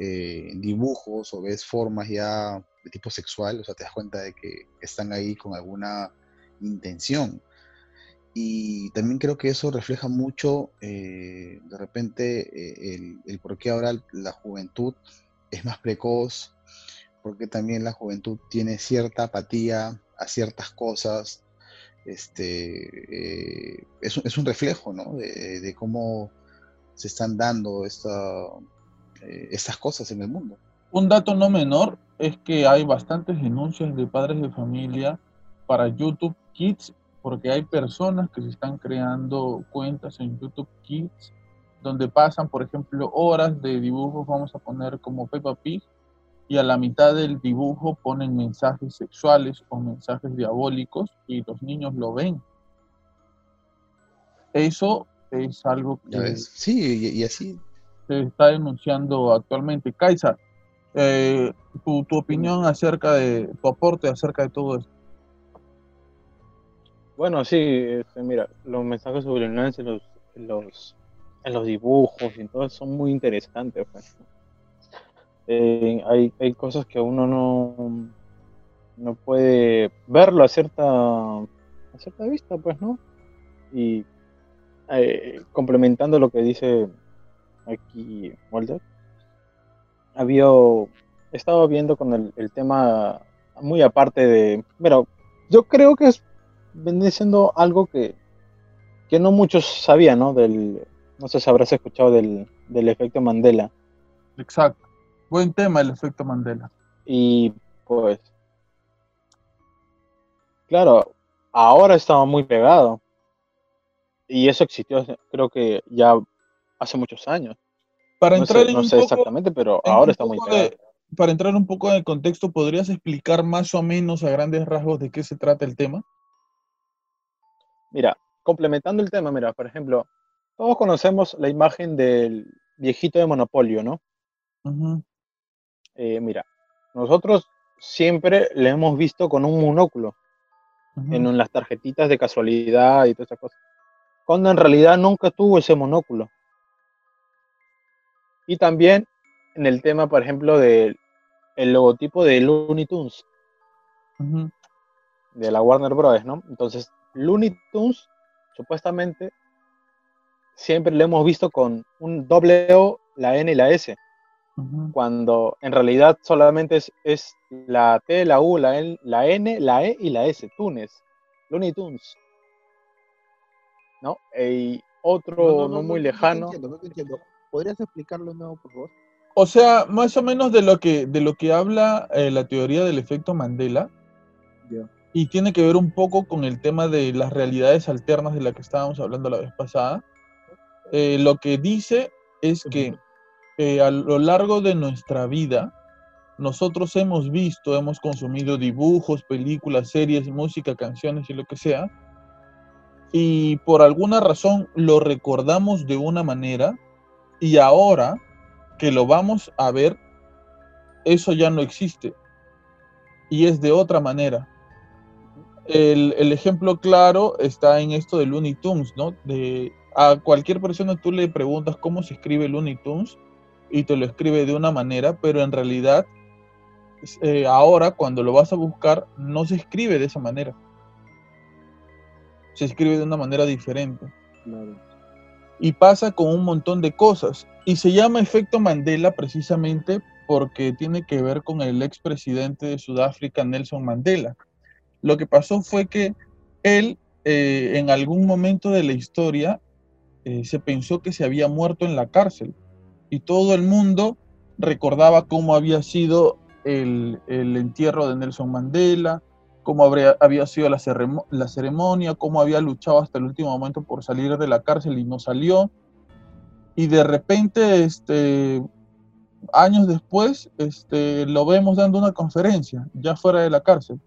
eh, dibujos o ves formas ya de tipo sexual, o sea, te das cuenta de que están ahí con alguna intención. Y también creo que eso refleja mucho, eh, de repente, eh, el, por qué ahora la juventud es más precoz, porque también la juventud tiene cierta apatía a ciertas cosas, este, eh, es, un reflejo de, cómo se están dando eh, estas cosas en el mundo. Un dato no menor es que hay bastantes denuncias de padres de familia para YouTube Kids, porque hay personas que se están creando cuentas en YouTube Kids donde pasan, por ejemplo, horas de dibujos, vamos a poner como Peppa Pig, y a la mitad del dibujo ponen mensajes sexuales o mensajes diabólicos y los niños lo ven. Eso es algo que sí, y, así se está denunciando actualmente. Kaisa, eh, tu, opinión acerca de tu aporte acerca de todo esto. Bueno, sí, este, mira, los mensajes subliminales en los, en los, los dibujos y todo son muy interesantes. Pues. Eh, hay, hay cosas que uno no, no puede verlo a cierta, a cierta vista, pues, ¿no? Y eh, complementando lo que dice aquí Walter, había estado viendo con el, el, tema muy aparte de, mira, yo creo que es, viene siendo algo que, que no muchos sabían, ¿no? Del, no sé si habrás escuchado del, del efecto Mandela. Exacto. Buen tema el efecto Mandela. Y pues, claro, ahora estaba muy pegado. Y eso existió, creo que ya hace muchos años. Para entrar no sé, en no sé exactamente, pero ahora está muy pegado. para entrar un poco en el contexto, ¿podrías explicar más o menos a grandes rasgos de qué se trata el tema? Mira, complementando el tema, mira, por ejemplo, todos conocemos la imagen del viejito de Monopolio, ¿no? Eh, mira, nosotros siempre le hemos visto con un monóculo en las tarjetitas de casualidad y todas esas cosas. Cuando en realidad nunca tuvo ese monóculo. Y también en el tema, por ejemplo, del el logotipo de Looney Tunes. De la Warner Bros., ¿no? Entonces, Looney Tunes, supuestamente, siempre le hemos visto con un doble O, la N y la S cuando en realidad solamente es, la T, la U, la, N, la N, la E y la S, Tunes, Looney Tunes. ¿No? Y otro no, muy lejano. ¿Podrías explicarlo de nuevo, por favor? O sea, más o menos de lo que, de lo que habla eh, la teoría del efecto Mandela, y tiene que ver un poco con el tema de las realidades alternas de la que estábamos hablando la vez pasada. Eh, lo que dice es que eh, a lo largo de nuestra vida, nosotros hemos visto, hemos consumido dibujos, películas, series, música, canciones y lo que sea, y por alguna razón lo recordamos de una manera y ahora que lo vamos a ver, eso ya no existe y es de otra manera. El, ejemplo claro está en esto de Looney Tunes, ¿no? De, a cualquier persona tú le preguntas cómo se escribe Looney Tunes y te lo escribe de una manera, pero en realidad eh, ahora cuando lo vas a buscar no se escribe de esa manera. Se escribe de una manera diferente. Y pasa con un montón de cosas. Y se llama efecto Mandela precisamente porque tiene que ver con el expresidente de Sudáfrica, Nelson Mandela. Lo que pasó fue que él, eh, en algún momento de la historia, eh, se pensó que se había muerto en la cárcel y todo el mundo recordaba cómo había sido el, entierro de Nelson Mandela, cómo habría, había sido la, la, ceremonia, cómo había luchado hasta el último momento por salir de la cárcel y no salió. Y de repente, este, años después, este, lo vemos dando una conferencia, ya fuera de la cárcel.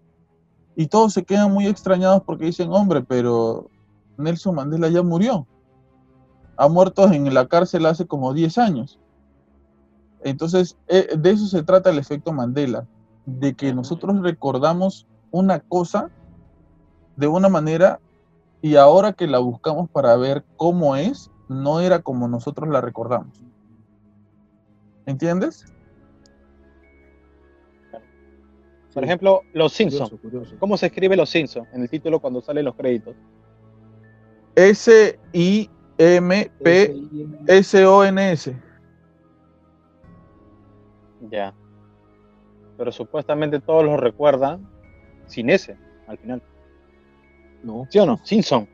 Y todos se quedan muy extrañados porque dicen, hombre, pero Nelson Mandela ya murió. Ha muerto en la cárcel hace como 10 años. Entonces, eh, de eso se trata el efecto Mandela, de que nosotros recordamos una cosa de una manera y ahora que la buscamos para ver cómo es, no era como nosotros la recordamos. ¿Entiendes? Por ejemplo, Los Simpsons. ¿Cómo se escribe Los Simpsons en el título cuando salen los créditos? S-I-M-P-S-O-N-S. Ya. Pero supuestamente todos lo recuerdan sin S al final. No. ¿Sí o no? Simpson.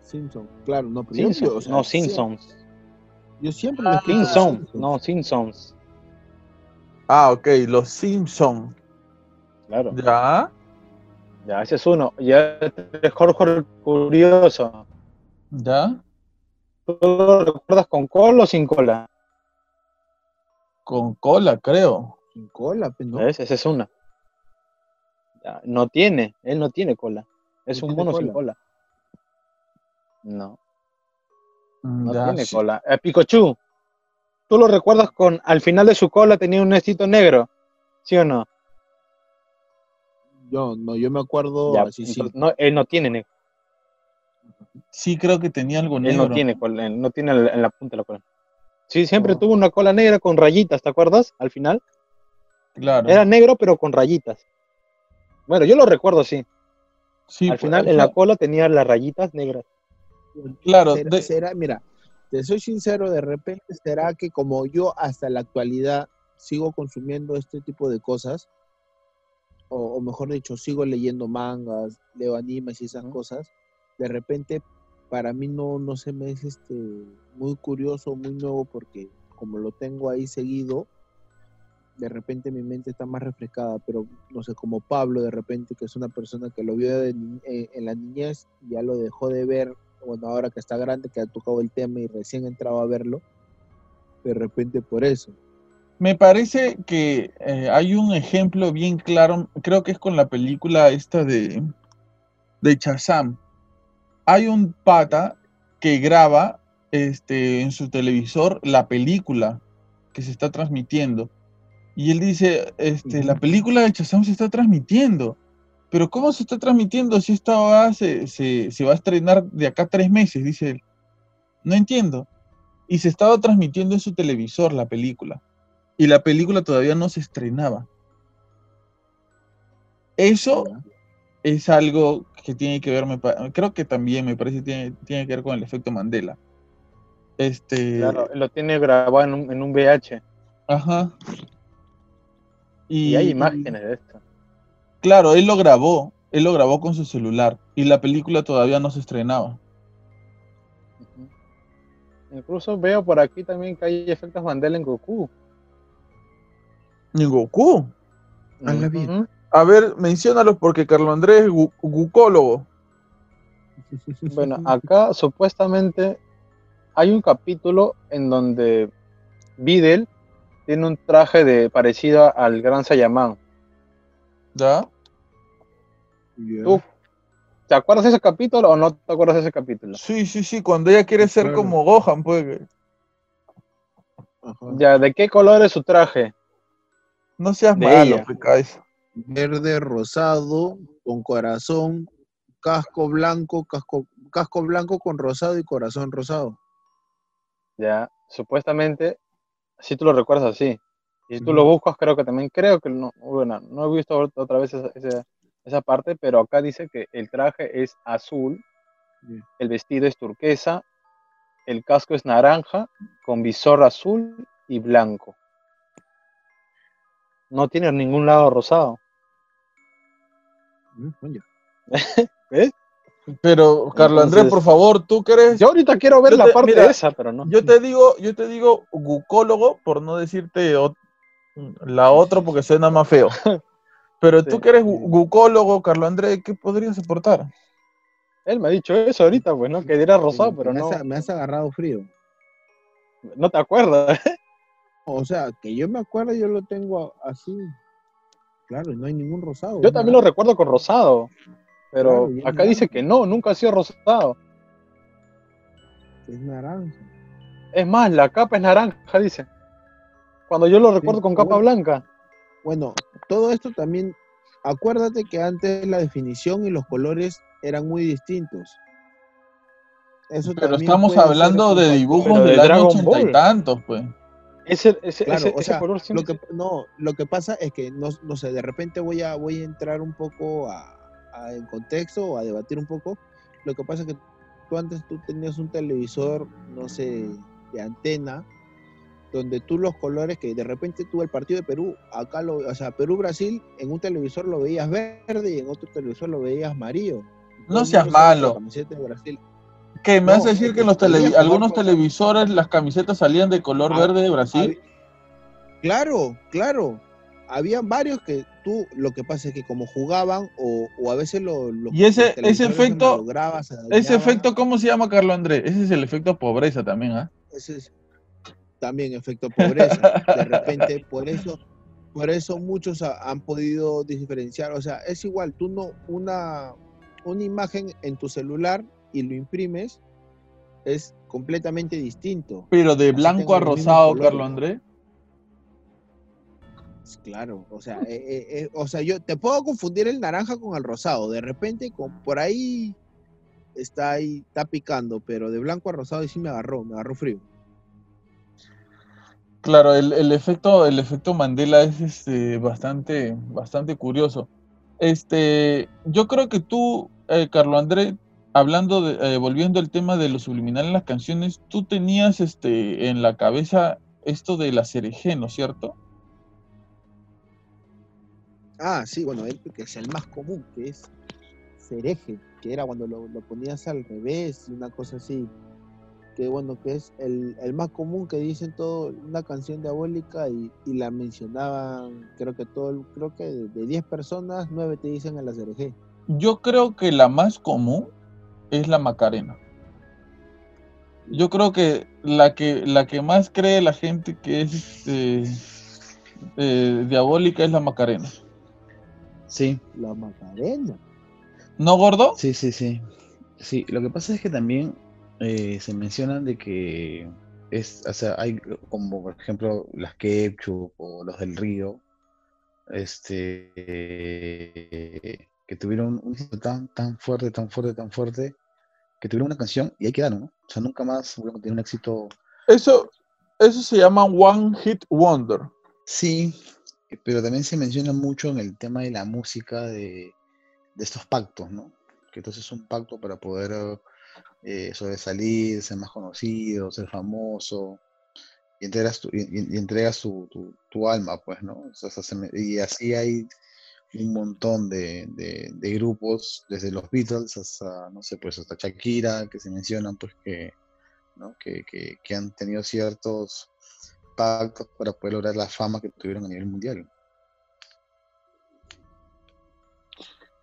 Simpson, claro, no. Simpsons, no, Simpsons. Yo siempre ah, Simpsons, no, Simpsons. Ah, ok, los Simpsons. Claro. Ya. Ya, ese es uno. Ya es Jorge curioso. ¿Ya? ¿Tú lo recuerdas con cola o sin cola? Con cola, creo. Sin cola, no. Esa es una. Ya, no tiene, él no tiene cola. Es un mono sin cola. No. No tiene cola. Eh, Pikachu, ¿tú lo recuerdas con al final de su cola tenía un nestito negro? ¿Sí o no? Yo no, yo me acuerdo así, sí. No, él no tiene negro. Sí, creo que tenía algo negro. Él no tiene cola, no tiene en la punta de la cola. Sí, siempre tuvo una cola negra con rayitas, ¿te acuerdas? Al final. Claro. Era negro pero con rayitas. Bueno, yo lo recuerdo así. Sí, al pues, final en la cola tenía las rayitas negras. Claro. Será, mira, te soy sincero, de repente será que como yo hasta la actualidad sigo consumiendo este tipo de cosas, o, mejor dicho, sigo leyendo mangas, leo animes y esas cosas, de repente para mí no, no se me es este muy curioso, muy nuevo, porque como lo tengo ahí seguido, de repente mi mente está más refrescada, pero no sé, como Pablo de repente, que es una persona que lo vio en, en la niñez, ya lo dejó de ver bueno, ahora que está grande, que ha tocado el tema y recién entrado a verlo, de repente por eso. Me parece que eh, hay un ejemplo bien claro, creo que es con la película esta de, de Chazam. Hay un pata que graba este, en su televisor la película que se está transmitiendo. Y él dice, este, la película de Chazam se está transmitiendo. Pero ¿cómo se está transmitiendo si esta va, se, se, va a estrenar de acá tres meses? Dice él. No entiendo. Y se estaba transmitiendo en su televisor la película. Y la película todavía no se estrenaba. Eso es algo que tiene que ver, creo que también me parece tiene, tiene que ver con el efecto Mandela. Este... Claro, lo tiene grabado en un, en un VH. Ajá. Y, y hay imágenes de esto. Claro, él lo grabó, él lo grabó con su celular y la película todavía no se estrenaba. Incluso veo por aquí también que hay efectos Mandela en Goku. ¿En Goku? A la vida. A ver, menciónalos porque Carlos Andrés es gucólogo. Bueno, acá supuestamente hay un capítulo en donde Videl tiene un traje de parecido al Gran Sayaman. ¿Ya? ¿Tú te acuerdas de ese capítulo o no te acuerdas de ese capítulo? Sí, sí, sí, cuando ella quiere ser como Gohan, pues. Ya, ¿de qué color es su traje? No seas malo, Pecais. Verde, rosado, con corazón, casco blanco, casco, casco blanco con rosado y corazón rosado. Ya, supuestamente, si tú lo recuerdas así. Y si tú lo buscas, creo que también, creo que no, bueno, no he visto otra vez esa, parte, pero acá dice que el traje es azul, el vestido es turquesa, el casco es naranja, con visor azul y blanco. No tiene ningún lado rosado. ¿Ves? Pero, Carlos Andrés, por favor, ¿tú crees? Yo ahorita quiero ver la parte de esa, pero no. Yo te digo, yo te digo gucólogo, por no decirte la otra porque suena más feo. Pero tú que eres gucólogo, Carlos Andrés, ¿qué podrías aportar? Él me ha dicho eso ahorita, pues, ¿no? Que era rosado, pero me no. Has, me has agarrado frío. No te acuerdas. O sea, que yo me acuerdo, yo lo tengo así. Claro, no hay ningún rosado. Yo también lo recuerdo con rosado. Pero acá dice que no, nunca ha sido rosado. Es naranja. Es más, la capa es naranja, dice. Cuando yo lo recuerdo con capa blanca. Bueno, todo esto también, acuérdate que antes la definición y los colores eran muy distintos. Eso Pero estamos hablando de dibujos de del año ochenta y tantos, pues. Ese, ese, ese, color lo que, no, lo que pasa es que no, no sé, de repente voy a, voy a entrar un poco a, en contexto o a debatir un poco. Lo que pasa es que tú antes tú tenías un televisor, no sé, de antena, donde tú los colores que de repente tú el partido de Perú, acá lo, o sea, Perú-Brasil, en un televisor lo veías verde y en otro televisor lo veías amarillo. No seas malo. ¿Qué? ¿Me vas a decir que en los algunos televisores las camisetas salían de color ah, verde de Brasil? Claro, claro había varios que tú, lo que pasa es que como jugaban o, a veces lo... y ese, ese efecto, ese efecto, ¿cómo se llama, Carlos Andrés? Ese es el efecto pobreza también, ¿ah? Ese es también efecto pobreza. De repente, por eso, por eso muchos han podido diferenciar. O sea, es igual, tú no, una, una imagen en tu celular y lo imprimes, es completamente distinto. Pero de blanco a rosado, Carlos Andrés. Claro, o sea, eh, eh, eh, o sea, yo te puedo confundir el naranja con el rosado. De repente, con, por ahí está ahí, está picando, pero de blanco a rosado y sí me agarró, me agarró frío. Claro, el, efecto, el efecto Mandela es este, bastante, bastante curioso. Este, yo creo que tú, Carlos André, hablando de, volviendo al tema de lo subliminal en las canciones, tú tenías este, en la cabeza esto de la cereje, ¿no es cierto? Ah, sí, bueno, que es el más común, que es cereje, que era cuando lo, ponías al revés y una cosa así. Que bueno, que es el, más común que dicen todo, una canción diabólica y, la mencionaban, creo que todo, creo que de 10 personas, 9 te dicen a la cereje. Yo creo que la más común es la Macarena. Yo creo que la que, la que más cree la gente que es este, eh, diabólica es la Macarena. Sí. La Macarena. ¿No, gordo? Sí, sí, sí. Sí, lo que pasa es que también eh, se mencionan de que es, o sea, hay como por ejemplo las Ketchup o los del Río, este, que tuvieron un éxito tan, tan fuerte, tan fuerte, tan fuerte, que tuvieron una canción y ahí quedaron, ¿no? O sea, nunca más volvieron a tener un éxito. Eso, eso se llama One Hit Wonder. Sí, pero también se menciona mucho en el tema de la música de, estos pactos, ¿no? Que entonces es un pacto para poder eh, sobresalir, ser más conocido, ser famoso, y entregas tu, y, entregas tu, alma, pues, ¿no? y así hay un montón de, grupos, desde los Beatles hasta, no sé, pues hasta Shakira, que se mencionan, pues, que, ¿no? que, que han tenido ciertos pactos para poder lograr la fama que tuvieron a nivel mundial.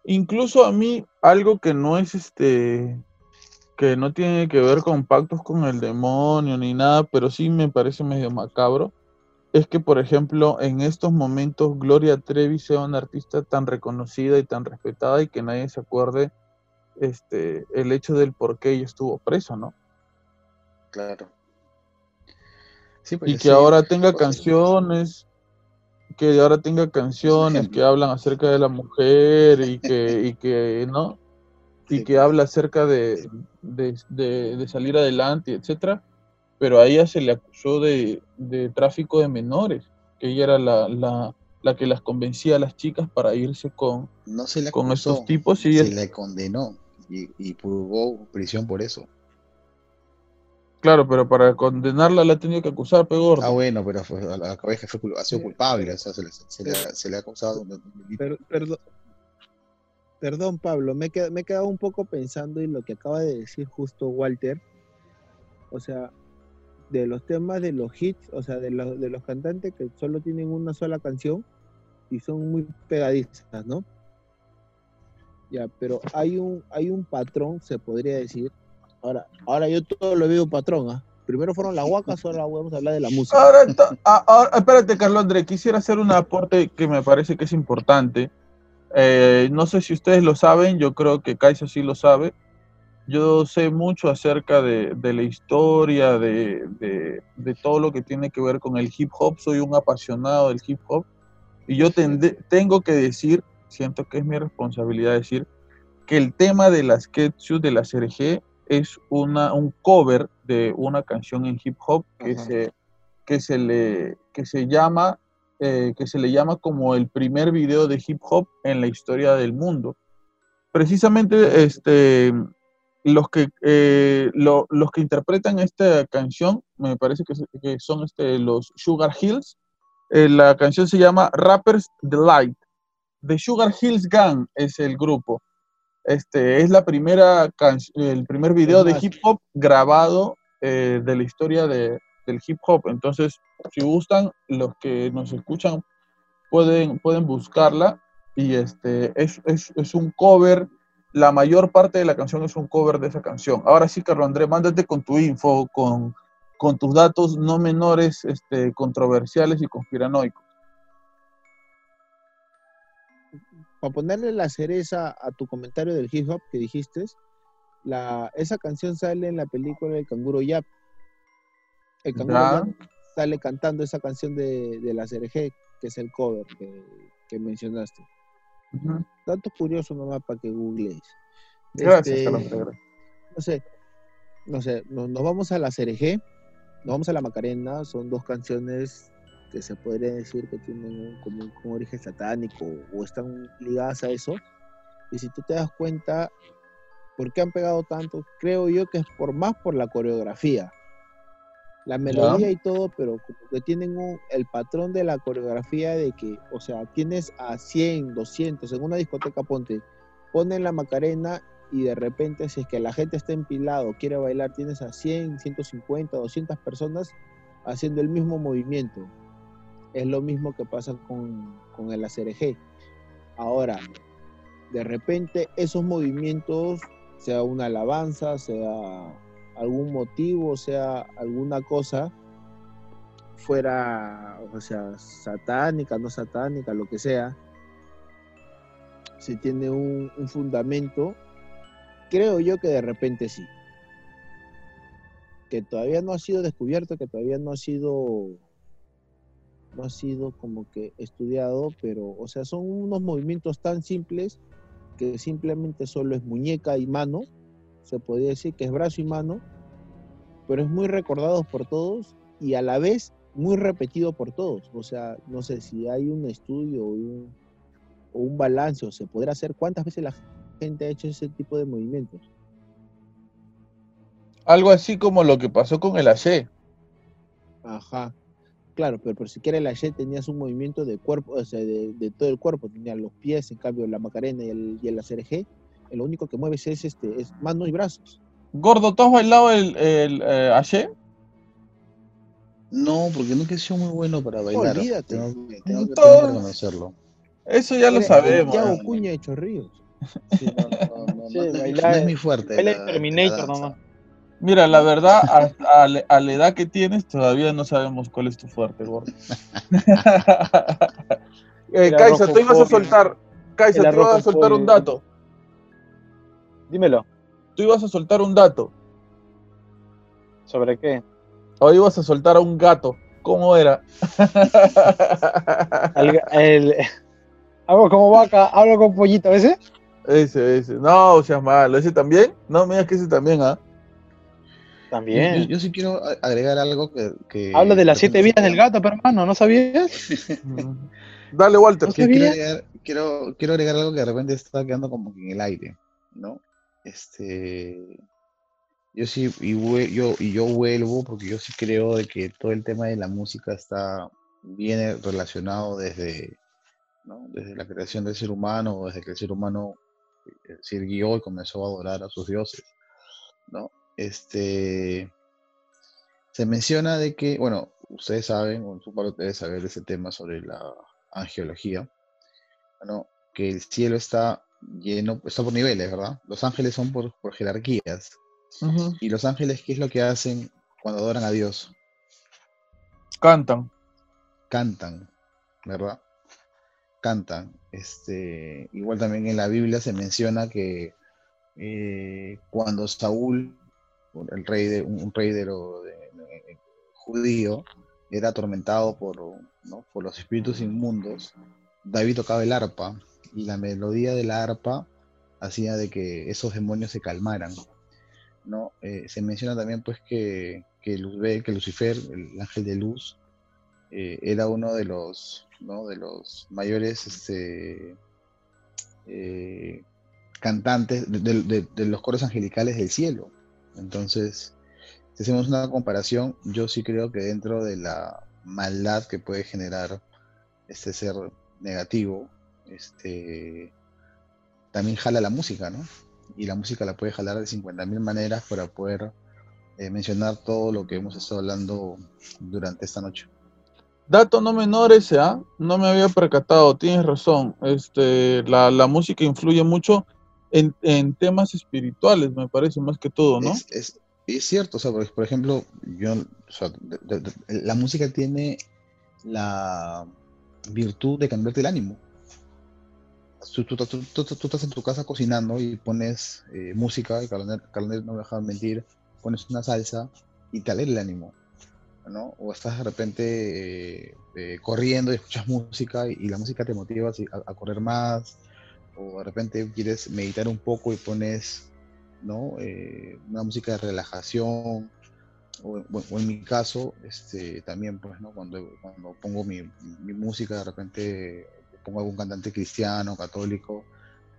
Incluso a mí, algo que no es este, que no tiene que ver con pactos con el demonio ni nada, pero sí me parece medio macabro, es que, por ejemplo, en estos momentos Gloria Trevi sea una artista tan reconocida y tan respetada y que nadie se acuerde este, el hecho del por qué ella estuvo presa, ¿no? Claro. Pues, y que ahora tenga canciones, que ahora tenga canciones que hablan acerca de la mujer y que, y que ¿no? Y que habla acerca de, de, salir adelante, etcétera. Pero a ella se le acusó de, tráfico de menores, que ella era la, la, la, que las convencía a las chicas para irse con, no se con estos tipos. Y se le condenó y, y purgó prisión por eso. Claro, pero para condenarla la ha tenido que acusar, peor. Ah, bueno, pero a la cabeza ha sido culpable, o sea, se le, ha acusado. perdón, perdón, Pablo, me he, me he quedado un poco pensando en lo que acaba de decir justo Walter. O sea, de los temas de los hits, o sea, de, de los cantantes que solo tienen una sola canción y son muy pegadizas, ¿no? Ya, pero hay un, hay un patrón, se podría decir, Ahora, ahora yo todo lo veo patrón, ¿ah? Primero fueron las huacas, ahora vamos a hablar de la música. Ahora, espérate, Carlos André, quisiera hacer un aporte que me parece que es importante. Eh, no sé si ustedes lo saben, yo creo que Kaisa sí lo sabe. Yo sé mucho acerca de, la historia, de, de, todo lo que tiene que ver con el hip hop. Soy un apasionado del hip hop. Y yo tengo que decir, siento que es mi responsabilidad decir, que el tema de las Ketsu, de la CRG, es una, un cover de una canción en hip hop que, se, que, se, le, que, se llama, eh, que se le llama como el primer video de hip hop en la historia del mundo. Precisamente este, los, que, eh, los que interpretan esta canción, me parece que, son este, los Sugar Hills. Eh, la canción se llama Rappers Delight. The Sugar Hills Gang es el grupo. Este, es la primera el primer video de hip hop grabado eh, de la historia de, del hip hop. Entonces, si gustan, los que nos escuchan pueden, pueden buscarla. Y este, es, es, es un cover. La mayor parte de la canción es un cover de esa canción. Ahora sí, Carlos Andrés, mándate con tu info, con, con tus datos no menores, este, controversiales y conspiranoicos. para ponerle la cereza a tu comentario del hip hop que dijiste, la, esa canción sale en la película El Canguro Yap. El Canguro Yap sale cantando esa canción de, la CRG, que es el cover que, mencionaste. Tanto curioso nomás para que googlees. Gracias, este, No sé, no sé, nos, nos, vamos a la CRG, nos vamos a la Macarena, son dos canciones que se podría decir que tienen como un, origen satánico o están ligadas a eso. Y si tú te das cuenta, ¿por qué han pegado tanto? Creo yo que es por más por la coreografía. La melodía y todo, pero como que tienen el patrón de la coreografía de que, o sea, tienes a 100, 200, en una discoteca ponte, ponen la Macarena y de repente si es que la gente está empilado, quiere bailar, tienes a 100, 150, 200 personas haciendo el mismo movimiento es lo mismo que pasa con, el ACRG. Ahora, de repente esos movimientos, sea una alabanza, sea algún motivo, sea alguna cosa, fuera, o sea, satánica, no satánica, lo que sea, si tiene un, un fundamento, creo yo que de repente sí. Que todavía no ha sido descubierto, que todavía no ha sido no ha sido como que estudiado, pero, o sea, son unos movimientos tan simples que simplemente solo es muñeca y mano, se podría decir que es brazo y mano, pero es muy recordado por todos y a la vez muy repetido por todos. O sea, no sé si hay un estudio o un, o un balance o se podrá hacer cuántas veces la gente ha hecho ese tipo de movimientos. Algo así como lo que pasó con el AC. Ajá. Claro, pero, por si quieres la Y tenías un movimiento de cuerpo, o sea, de, todo el cuerpo, tenías los pies, en cambio la Macarena y el, y el ACRG, lo único que mueves es este, es manos y brazos. Gordo, ¿tú has bailado el, el eh, No, porque nunca he sido muy bueno para bailar. Olvídate. Tengo, que reconocerlo. Eso ya lo sabemos. Ya Cuña de Chorrillos. Sí, no, no, no, no, Sí, no, no, bailar- No es mi fuerte. Baila la- Terminator nomás. Mira, la verdad, a, a la- a la edad que tienes, todavía no sabemos cuál es tu fuerte, gordo. eh, tú ibas a soltar. Kaisa, El tú ibas a soltar un dato. Dímelo. Tú ibas a soltar un dato. ¿Sobre qué? O ibas a soltar a un gato. ¿Cómo era? El- Hago como vaca, hablo con pollito, ¿ese? ese, ese. No, seas malo. ¿Ese también? No, mira que ese también, ¿ah? También. yo- yo sí quiero agregar algo que. que Hablo de las siete vidas del gato, pero hermano, ¿no sabías? Mm. Dale, Walter. No quiero, agregar, quiero, quiero agregar algo que de repente está quedando como que en el aire, ¿no? Este, yo sí, y, yo, y yo vuelvo porque yo sí creo de que todo el tema de la música está, viene relacionado desde, ¿no? Desde la creación del ser humano, desde que el ser humano se guió y comenzó a adorar a sus dioses, ¿no? Este, se menciona de que, bueno, ustedes saben, o su parte debe saber ese tema sobre la angiología, ¿no? que el cielo está lleno, está por niveles, ¿verdad? Los ángeles son por, por jerarquías. Y los ángeles, ¿qué es lo que hacen cuando adoran a Dios? Cantan. Cantan, ¿verdad? Cantan. Este, igual también en la Biblia se menciona que eh, cuando Saúl, el rey de, un, un rey de lo de- de- judío, era atormentado por, ¿no? por los espíritus inmundos, David tocaba el arpa la melodía de la arpa hacía de que esos demonios se calmaran. ¿no? Eh, se menciona también pues que, que, Luzbel- que Lucifer, el ángel de luz, eh, era uno de los, ¿no? de los mayores este, eh, cantantes de, de- los coros angelicales del cielo. Entonces, si hacemos una comparación, yo sí creo que dentro de la maldad que puede generar este ser negativo, este, también jala la música, ¿no? Y la música la puede jalar de 50.000 maneras para poder eh, mencionar todo lo que hemos estado hablando durante esta noche. Dato no menor ese, ¿ah? No me había percatado, tienes razón. Este, la, la música influye mucho en, en temas espirituales, me parece, más que todo, ¿no? Es, es- es cierto, o sea, por, por ejemplo, yo, o sea, de- de- de- la música tiene la virtud de cambiarte el ánimo. Tú, tú- tú- estás en tu casa cocinando y pones eh, música, y Carolina no me deja mentir, pones una salsa y te alegra el ánimo, ¿no? O estás de repente eh, eh, corriendo y escuchas música y, la música te motiva a, correr más, o de repente quieres meditar un poco y pones ¿no? Eh, una música de relajación, o, en mi caso, este, también, pues, ¿no? Cuando, cuando pongo mi música, de repente pongo algún cantante cristiano, católico,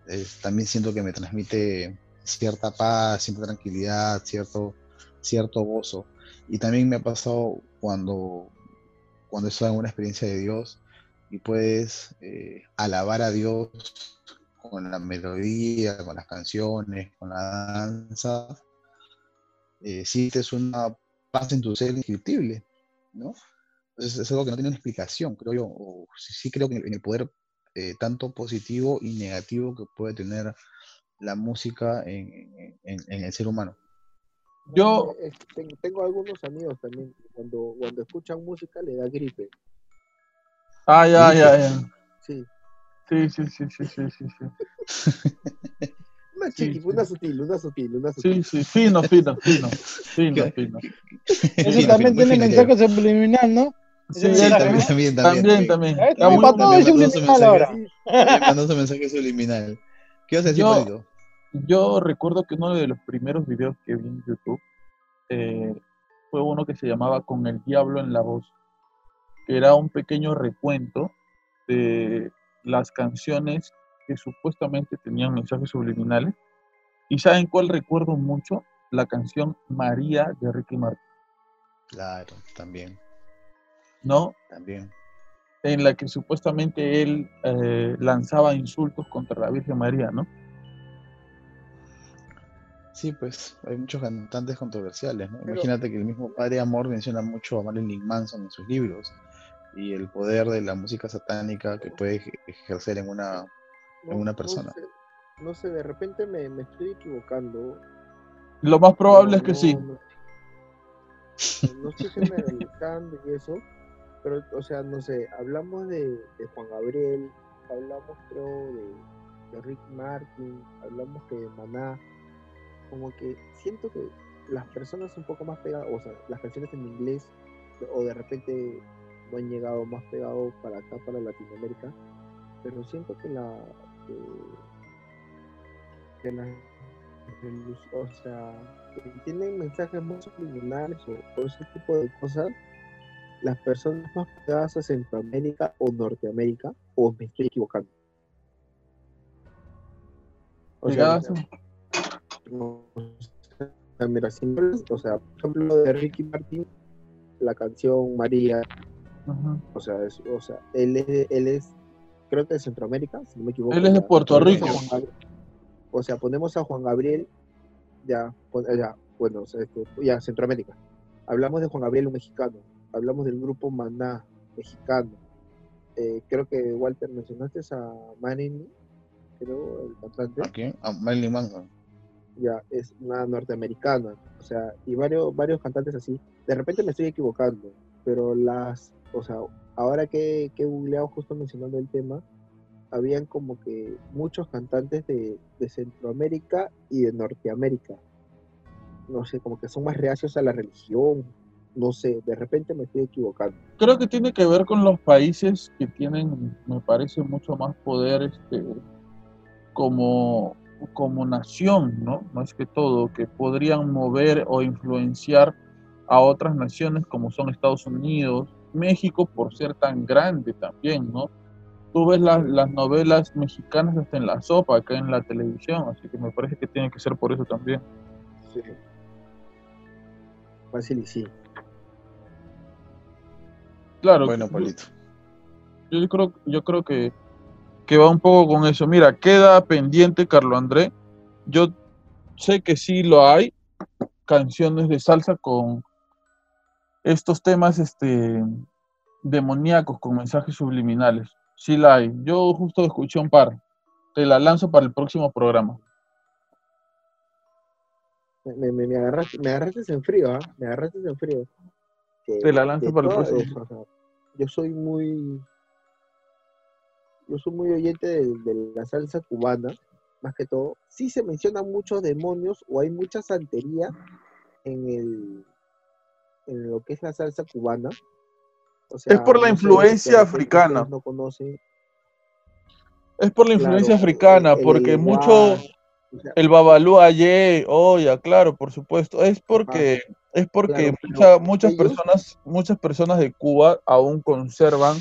es- también siento que me transmite cierta paz, cierta tranquilidad, cierto, cierto gozo. Y también me ha pasado cuando, cuando estoy en una experiencia de Dios y puedes eh, alabar a Dios con la melodía, con las canciones, con la danza, eh, una paz en tu ser indescriptible, ¿no? Entonces es algo que no tiene una explicación, creo yo, o sí, sí creo que en el poder eh, tanto positivo y negativo que puede tener la música en, en- el ser humano. Yo, Eh, tengo, tengo algunos amigos también, que cuando, cuando escuchan música le da gripe. ah, ya, ya, ya. Sí. Sí, sí, sí, sí, sí, sí, sí. Una Sí, chiqui, sí. una sutil, una sutil, una Sí, sutil. sí, fino, fino, fino, fino, fino. Eso también tiene mensaje subliminal, ¿no? Sí, Sí, también, también, también, también. muy para todo es subliminal ahora. Mandó su mensaje subliminal. ¿Qué vas a decir, Yo-? Yo recuerdo que uno de los primeros videos que vi en YouTube eh, fue uno que se llamaba Con el Diablo en la Voz, que era un pequeño recuento de las canciones que supuestamente tenían mensajes subliminales. ¿Y saben cuál recuerdo mucho? La canción María de Ricky Martin, Claro, también, ¿no? también. En la que supuestamente él eh, lanzaba insultos contra la Virgen María, ¿no? Sí, pues hay muchos cantantes controversiales, ¿no? Pero- Imagínate que el mismo Padre Amor menciona mucho a Marilyn Manson en sus libros y el poder de la música satánica que puede ej- ejercer en una... No- una no persona. sé- no sé, de repente me, me estoy equivocando. Lo más probable es que sí. No, no estoy generalizando y eso, pero, o sea, no sé, hablamos de, Juan Gabriel, hablamos, creo, de, de Rick Martin, hablamos de Maná, como que siento que las personas un poco más pegadas, o sea, las canciones en inglés, o de repente no han llegado más pegados para acá, para Latinoamérica, pero siento que la. Que, que la o sea, que tienen mensajes muy subliminales o, o ese tipo de cosas, las personas más pegadas a Centroamérica o Norteamérica, o me estoy equivocando. O sea, no, o sea, mira, si no- o sea, por ejemplo, de Ricky Martin, la canción María, o sea, es, o sea él, es, él es, creo que de Centroamérica, si no me equivoco. Él es de Puerto Rico. o sea, ponemos a Juan Gabriel, ya, ya bueno, o sea, este, ya, Centroamérica. Hablamos de Juan Gabriel, un mexicano. Hablamos del grupo Maná, mexicano. Eh, creo que, Walter, mencionaste a Manning, creo, el cantante. ¿A quién? A Marilyn Manson. ya es una norteamericana, o sea, y varios, varios cantantes así. De repente me estoy equivocando, pero las, o sea, ahora que, que he googleado justo mencionando el tema, habían como que muchos cantantes de, de Centroamérica y de Norteamérica. No sé, como que son más reacios a la religión, no sé, de repente me estoy equivocando. Creo que tiene que ver con los países que tienen, me parece, mucho más poder este, como, como nación, ¿no? Más que todo, que podrían mover o influenciar a otras naciones como son Estados Unidos, México por ser tan grande también, ¿no? Tú ves las, las novelas mexicanas hasta en la sopa, acá en la televisión, así que me parece que tiene que ser por eso también. Sí. Fácil y sí. Claro, Bueno, yo- Pablito. Yo creo, yo creo que, que va un poco con eso. Mira, queda pendiente, Carlo André. Yo sé que sí lo hay, canciones de salsa con estos temas este, demoníacos, con mensajes subliminales. Sí la hay. Yo justo escuché un par. Te la lanzo para el próximo programa. Me, me, me agarraste, me agarraste en frío, ¿ah? Me agarraste en frío. Que Te la lanzo para el próximo. o sea, yo soy muy. Yo soy muy oyente de, de la salsa cubana, más que todo. Sí se mencionan muchos demonios o hay mucha santería en el en lo que es la salsa cubana. O sea, Es por la no influencia africana. No conocen. Es por la influencia claro, africana, el- porque mucho, El Babalú ayer, oh ya, claro, por supuesto. Es porque, es porque Claro, mucha- muchas ellos- personas, muchas personas de Cuba aún conservan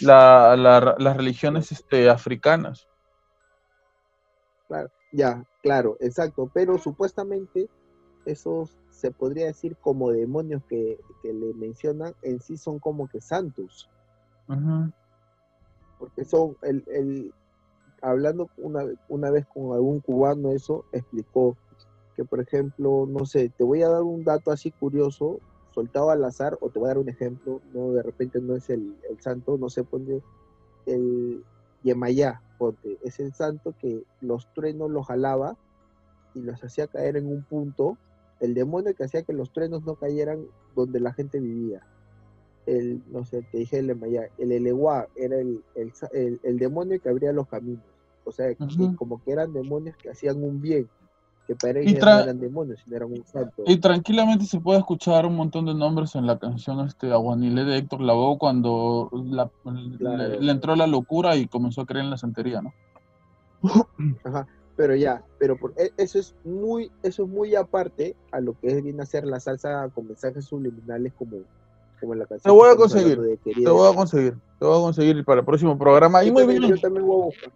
la, la- las religiones este, africanas. Claro, ya, claro, exacto. Pero supuestamente esos se podría decir como demonios que, que le mencionan en sí son como que santos. Ujú. Porque son, el, el, hablando una, una vez con algún cubano, eso explicó que, por ejemplo, no sé, te voy a dar un dato así curioso, soltado al azar, o te voy a dar un ejemplo, no de repente no es el, el santo, no sé, pone el Yemayá, ponte, es el santo que los truenos los jalaba y los hacía caer en un punto, el demonio que hacía que los truenos no cayeran donde la gente vivía. El, no sé, te dije el Yemayá, el Eleguá era el, el, el- demonio que abría los caminos. O sea, que como que eran demonios que hacían un bien, que para ellos no eran demonios, sino eran un santo. Y tranquilamente se puede escuchar un montón de nombres en la canción este, Aguanile de Héctor Lavoe cuando la- Claro. le, le entró la locura y comenzó a creer en la santería, ¿no? Ajá. Pero ya, pero por, e- eso es muy, eso es muy aparte a lo que es, viene a ser la salsa con mensajes subliminales como, como la canción. Te voy a conseguir, de. Te voy a conseguir, te voy a conseguir para el próximo programa. Y muy bien, Yo también voy a buscar.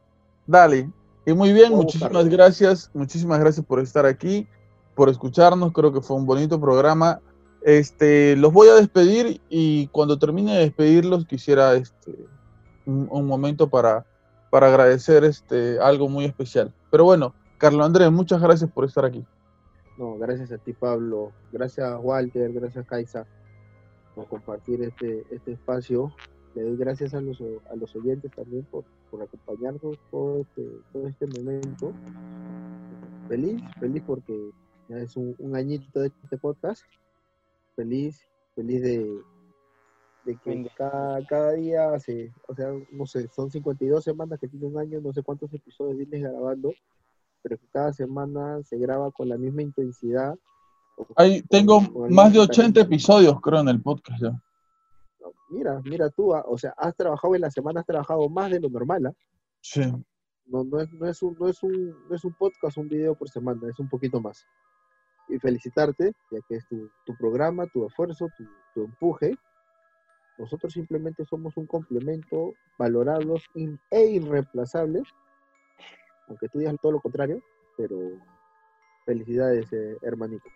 Dale. Y muy bien, muchísimas gracias. Muchísimas gracias por estar aquí, por escucharnos. Creo que fue un bonito programa. Este, los voy a despedir y cuando termine de despedirlos quisiera este, un, un momento para, para agradecer este, algo muy especial. Pero bueno, Carlos Andrés, muchas gracias por estar aquí. No, gracias a ti, Pablo. Gracias, Walter. Gracias, Kaisa, por compartir este, este espacio. Le doy gracias a los, a los oyentes también por, por acompañarnos todo este, todo este momento. Feliz, feliz porque ya es un, añito de este podcast. Feliz, feliz de, de que cada, cada, día, se, o sea, no sé, son 52 semanas que tiene un año, no sé cuántos episodios vienes grabando, pero que cada semana se graba con la misma intensidad. Ahí tengo más de 80 episodios, creo, en el podcast ya. Mira, mira tú, ah, o sea, has trabajado en la semana, has trabajado más de lo normal, ¿ah? Sí. No, no, es, no, es un, no, es un, no es un podcast, un video por semana, es un poquito más. Y felicitarte, ya que es tu, tu programa, tu esfuerzo, tu, tu empuje, nosotros simplemente somos un complemento, valorados e irreemplazables, aunque tú digas todo lo contrario, pero felicidades, eh, hermanito.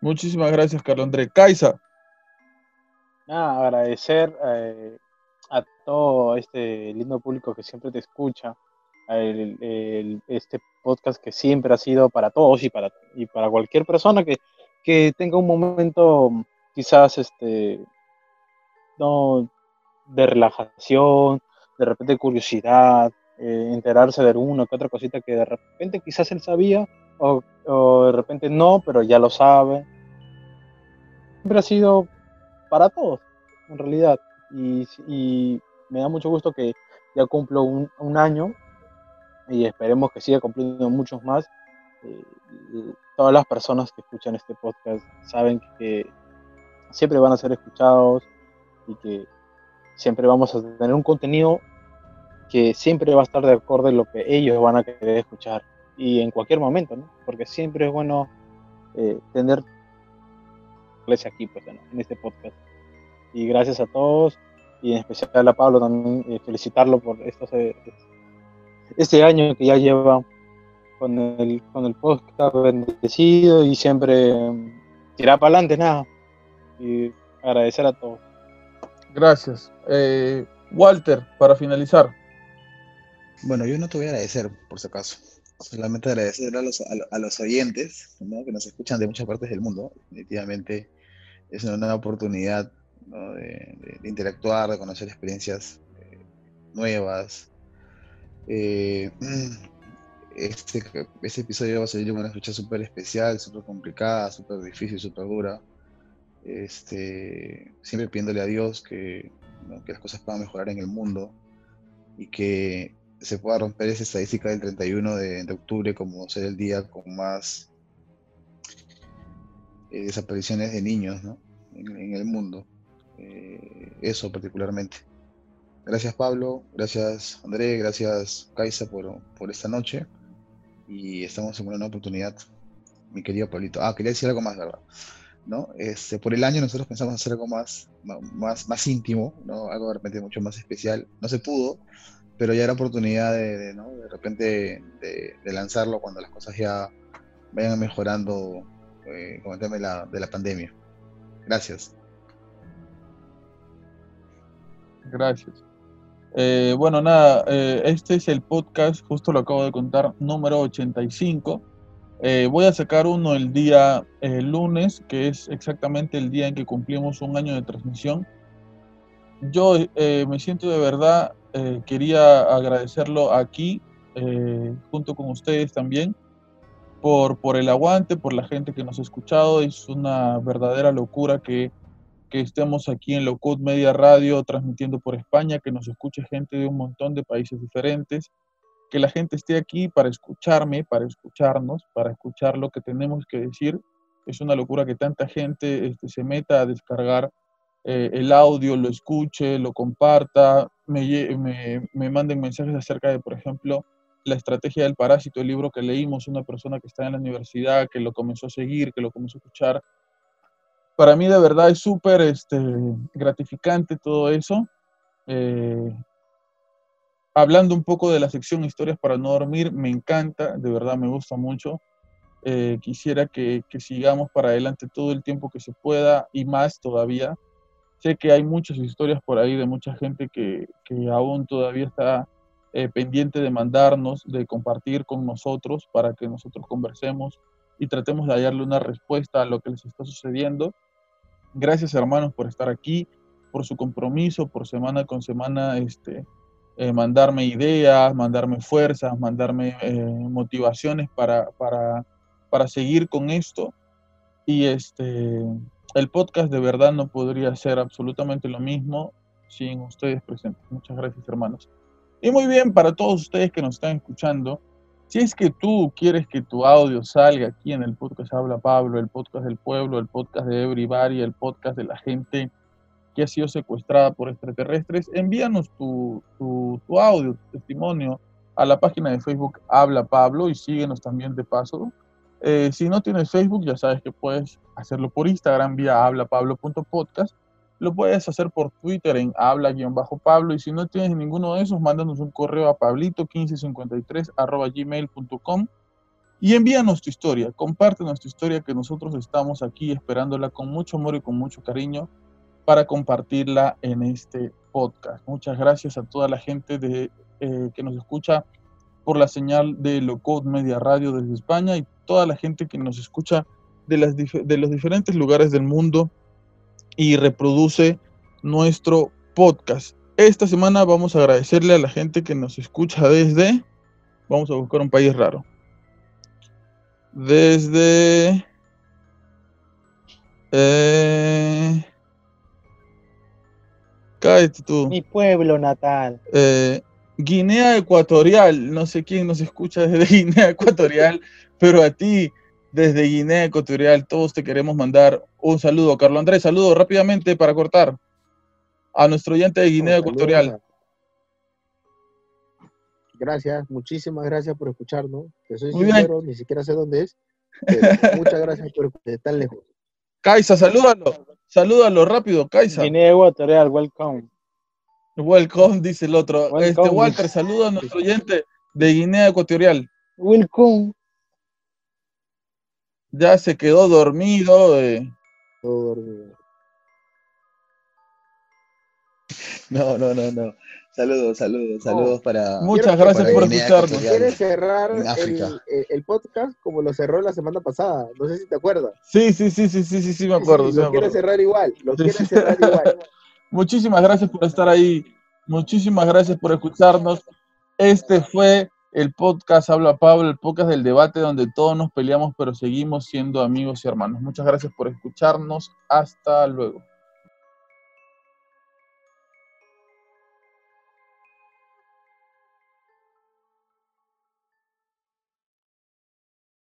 Muchísimas gracias, Carlos André. Kaisa. Nada, agradecer eh, a todo este lindo público que siempre te escucha, este podcast que siempre ha sido para todos y para, y para cualquier persona que, que tenga un momento quizás este no, de relajación, de repente curiosidad, eh, enterarse de una que otra cosita que de repente quizás él sabía o, de repente no, pero ya lo sabe. Siempre ha sido para todos, en realidad. Y, me da mucho gusto que ya cumplo un, año y esperemos que siga cumpliendo muchos más. Eh, todas las personas que escuchan este podcast saben que siempre van a ser escuchados, y que siempre vamos a tener un contenido que siempre va a estar de acuerdo en lo que ellos van a querer escuchar y en cualquier momento, ¿no? Porque siempre es bueno eh, tener aquí, pues, en este podcast. Y gracias a todos y en especial a Pablo también eh, felicitarlo por estos, eh, este año que ya lleva con el, con el podcast bendecido y siempre tirar para adelante, nada. Y agradecer a todos. Gracias. Eh, Walter, para finalizar. Bueno, yo no te voy a agradecer, por si acaso. Solamente agradecer a los, a, los oyentes que nos escuchan de muchas partes del mundo. Definitivamente es una nueva oportunidad de, interactuar, de conocer experiencias eh, nuevas. Eh, este, este episodio va a salir una fecha súper especial, súper complicada, súper difícil, súper dura. Este, siempre pidiéndole a Dios que, que las cosas puedan mejorar en el mundo y que se pueda romper esa estadística del 31 de, octubre como ser el día con más eh, desapariciones de niños en, el mundo. Eh, eso particularmente. Gracias Pablo, gracias André, gracias Kaisa por, por esta noche y estamos en una oportunidad, mi querido Pablito. Ah, quería decir algo más, ¿verdad? ¿no? Este, por el año nosotros pensamos hacer algo más, más, más íntimo, ¿no? Algo de repente mucho más especial. No se pudo, pero ya era oportunidad de, de, ¿no? de repente de, lanzarlo cuando las cosas ya vayan mejorando eh, con el tema de la, de la pandemia. Gracias. Gracias. Eh, bueno, nada, eh, este es el podcast, justo lo acabo de contar, número 85. Eh, voy a sacar uno el día lunes, que es exactamente el día en que cumplimos un año de transmisión. Yo eh, me siento de verdad, eh, quería agradecerlo aquí, junto con ustedes también, por, por el aguante, por la gente que nos ha escuchado. Es una verdadera locura que, que estemos aquí en Locut Media Radio transmitiendo por España, que nos escuche gente de un montón de países diferentes que la gente esté aquí para escucharme, para escucharnos, para escuchar lo que tenemos que decir. Es una locura que tanta gente este, se meta a descargar eh, el audio, lo escuche, lo comparta, me, me, me, manden mensajes acerca de, por ejemplo, la estrategia del parásito, el libro que leímos, una persona que está en la universidad, que lo comenzó a seguir, que lo comenzó a escuchar. Para mí de verdad es súper este, gratificante todo eso. Eh, hablando un poco de la sección Historias para no dormir, me encanta, de verdad me gusta mucho. Eh, quisiera que, sigamos para adelante todo el tiempo que se pueda y más todavía. Sé que hay muchas historias por ahí de mucha gente que, aún todavía está eh, pendiente de mandarnos, de compartir con nosotros para que nosotros conversemos y tratemos de hallarle una respuesta a lo que les está sucediendo. Gracias hermanos por estar aquí, por su compromiso, por semana con semana este, eh, mandarme ideas, mandarme fuerzas, mandarme eh, motivaciones para, para, para, seguir con esto. Y este, el podcast de verdad no podría ser absolutamente lo mismo sin ustedes presentes. Muchas gracias, hermanos. Y muy bien, para todos ustedes que nos están escuchando, si es que tú quieres que tu audio salga aquí en el podcast Habla Pablo, el podcast del pueblo, el podcast de Everybody, el podcast de la gente que ha sido secuestrada por extraterrestres, envíanos tu, tu, audio, tu testimonio a la página de Facebook Habla Pablo y síguenos también de paso. Eh, si no tienes Facebook, ya sabes que puedes hacerlo por Instagram vía hablapablo.podcast. Lo puedes hacer por Twitter en habla-pablo y si no tienes ninguno de esos, mándanos un correo a pablito1553 gmail.com y envíanos tu historia, compártenos tu historia que nosotros estamos aquí esperándola con mucho amor y con mucho cariño para compartirla en este podcast. Muchas gracias a toda la gente de, eh, que nos escucha por la señal de Locode Media Radio desde España y toda la gente que nos escucha de, las, de los diferentes lugares del mundo y reproduce nuestro podcast. Esta semana vamos a agradecerle a la gente que nos escucha desde, vamos a buscar un país raro, desde... Eh, Cállate tú. Mi pueblo natal. Eh, Guinea Ecuatorial, no sé quién nos escucha desde Guinea Ecuatorial, pero a ti, desde Guinea Ecuatorial, todos te queremos mandar un saludo. Carlos Andrés, saludo rápidamente para cortar a nuestro oyente de Guinea Ecuatorial. Gracias, muchísimas gracias por escucharnos. Te soy ni siquiera sé dónde es. muchas gracias por estar tan lejos. Kaisa, salúdalo. Salúdalo rápido, Kaisa. Guinea Ecuatorial, welcome. Welcome, dice el otro. Este Walter, saluda a nuestro oyente de Guinea Ecuatorial. Welcome. Ya se quedó dormido. Eh. dormido. No, no, no, no. Saludos, saludos, saludos para. Muchas gracias por escucharnos. Quiere cerrar el, podcast como lo cerró la semana pasada. No sé si te acuerdas. Sí, sí, sí, sí, sí, sí, sí, me acuerdo. lo quiere cerrar igual. Lo quiere cerrar igual. Muchísimas gracias por estar ahí. Muchísimas gracias por escucharnos. Este fue el podcast Habla Pablo, el podcast del debate donde todos nos peleamos, pero seguimos siendo amigos y hermanos. Muchas gracias por escucharnos. Hasta luego.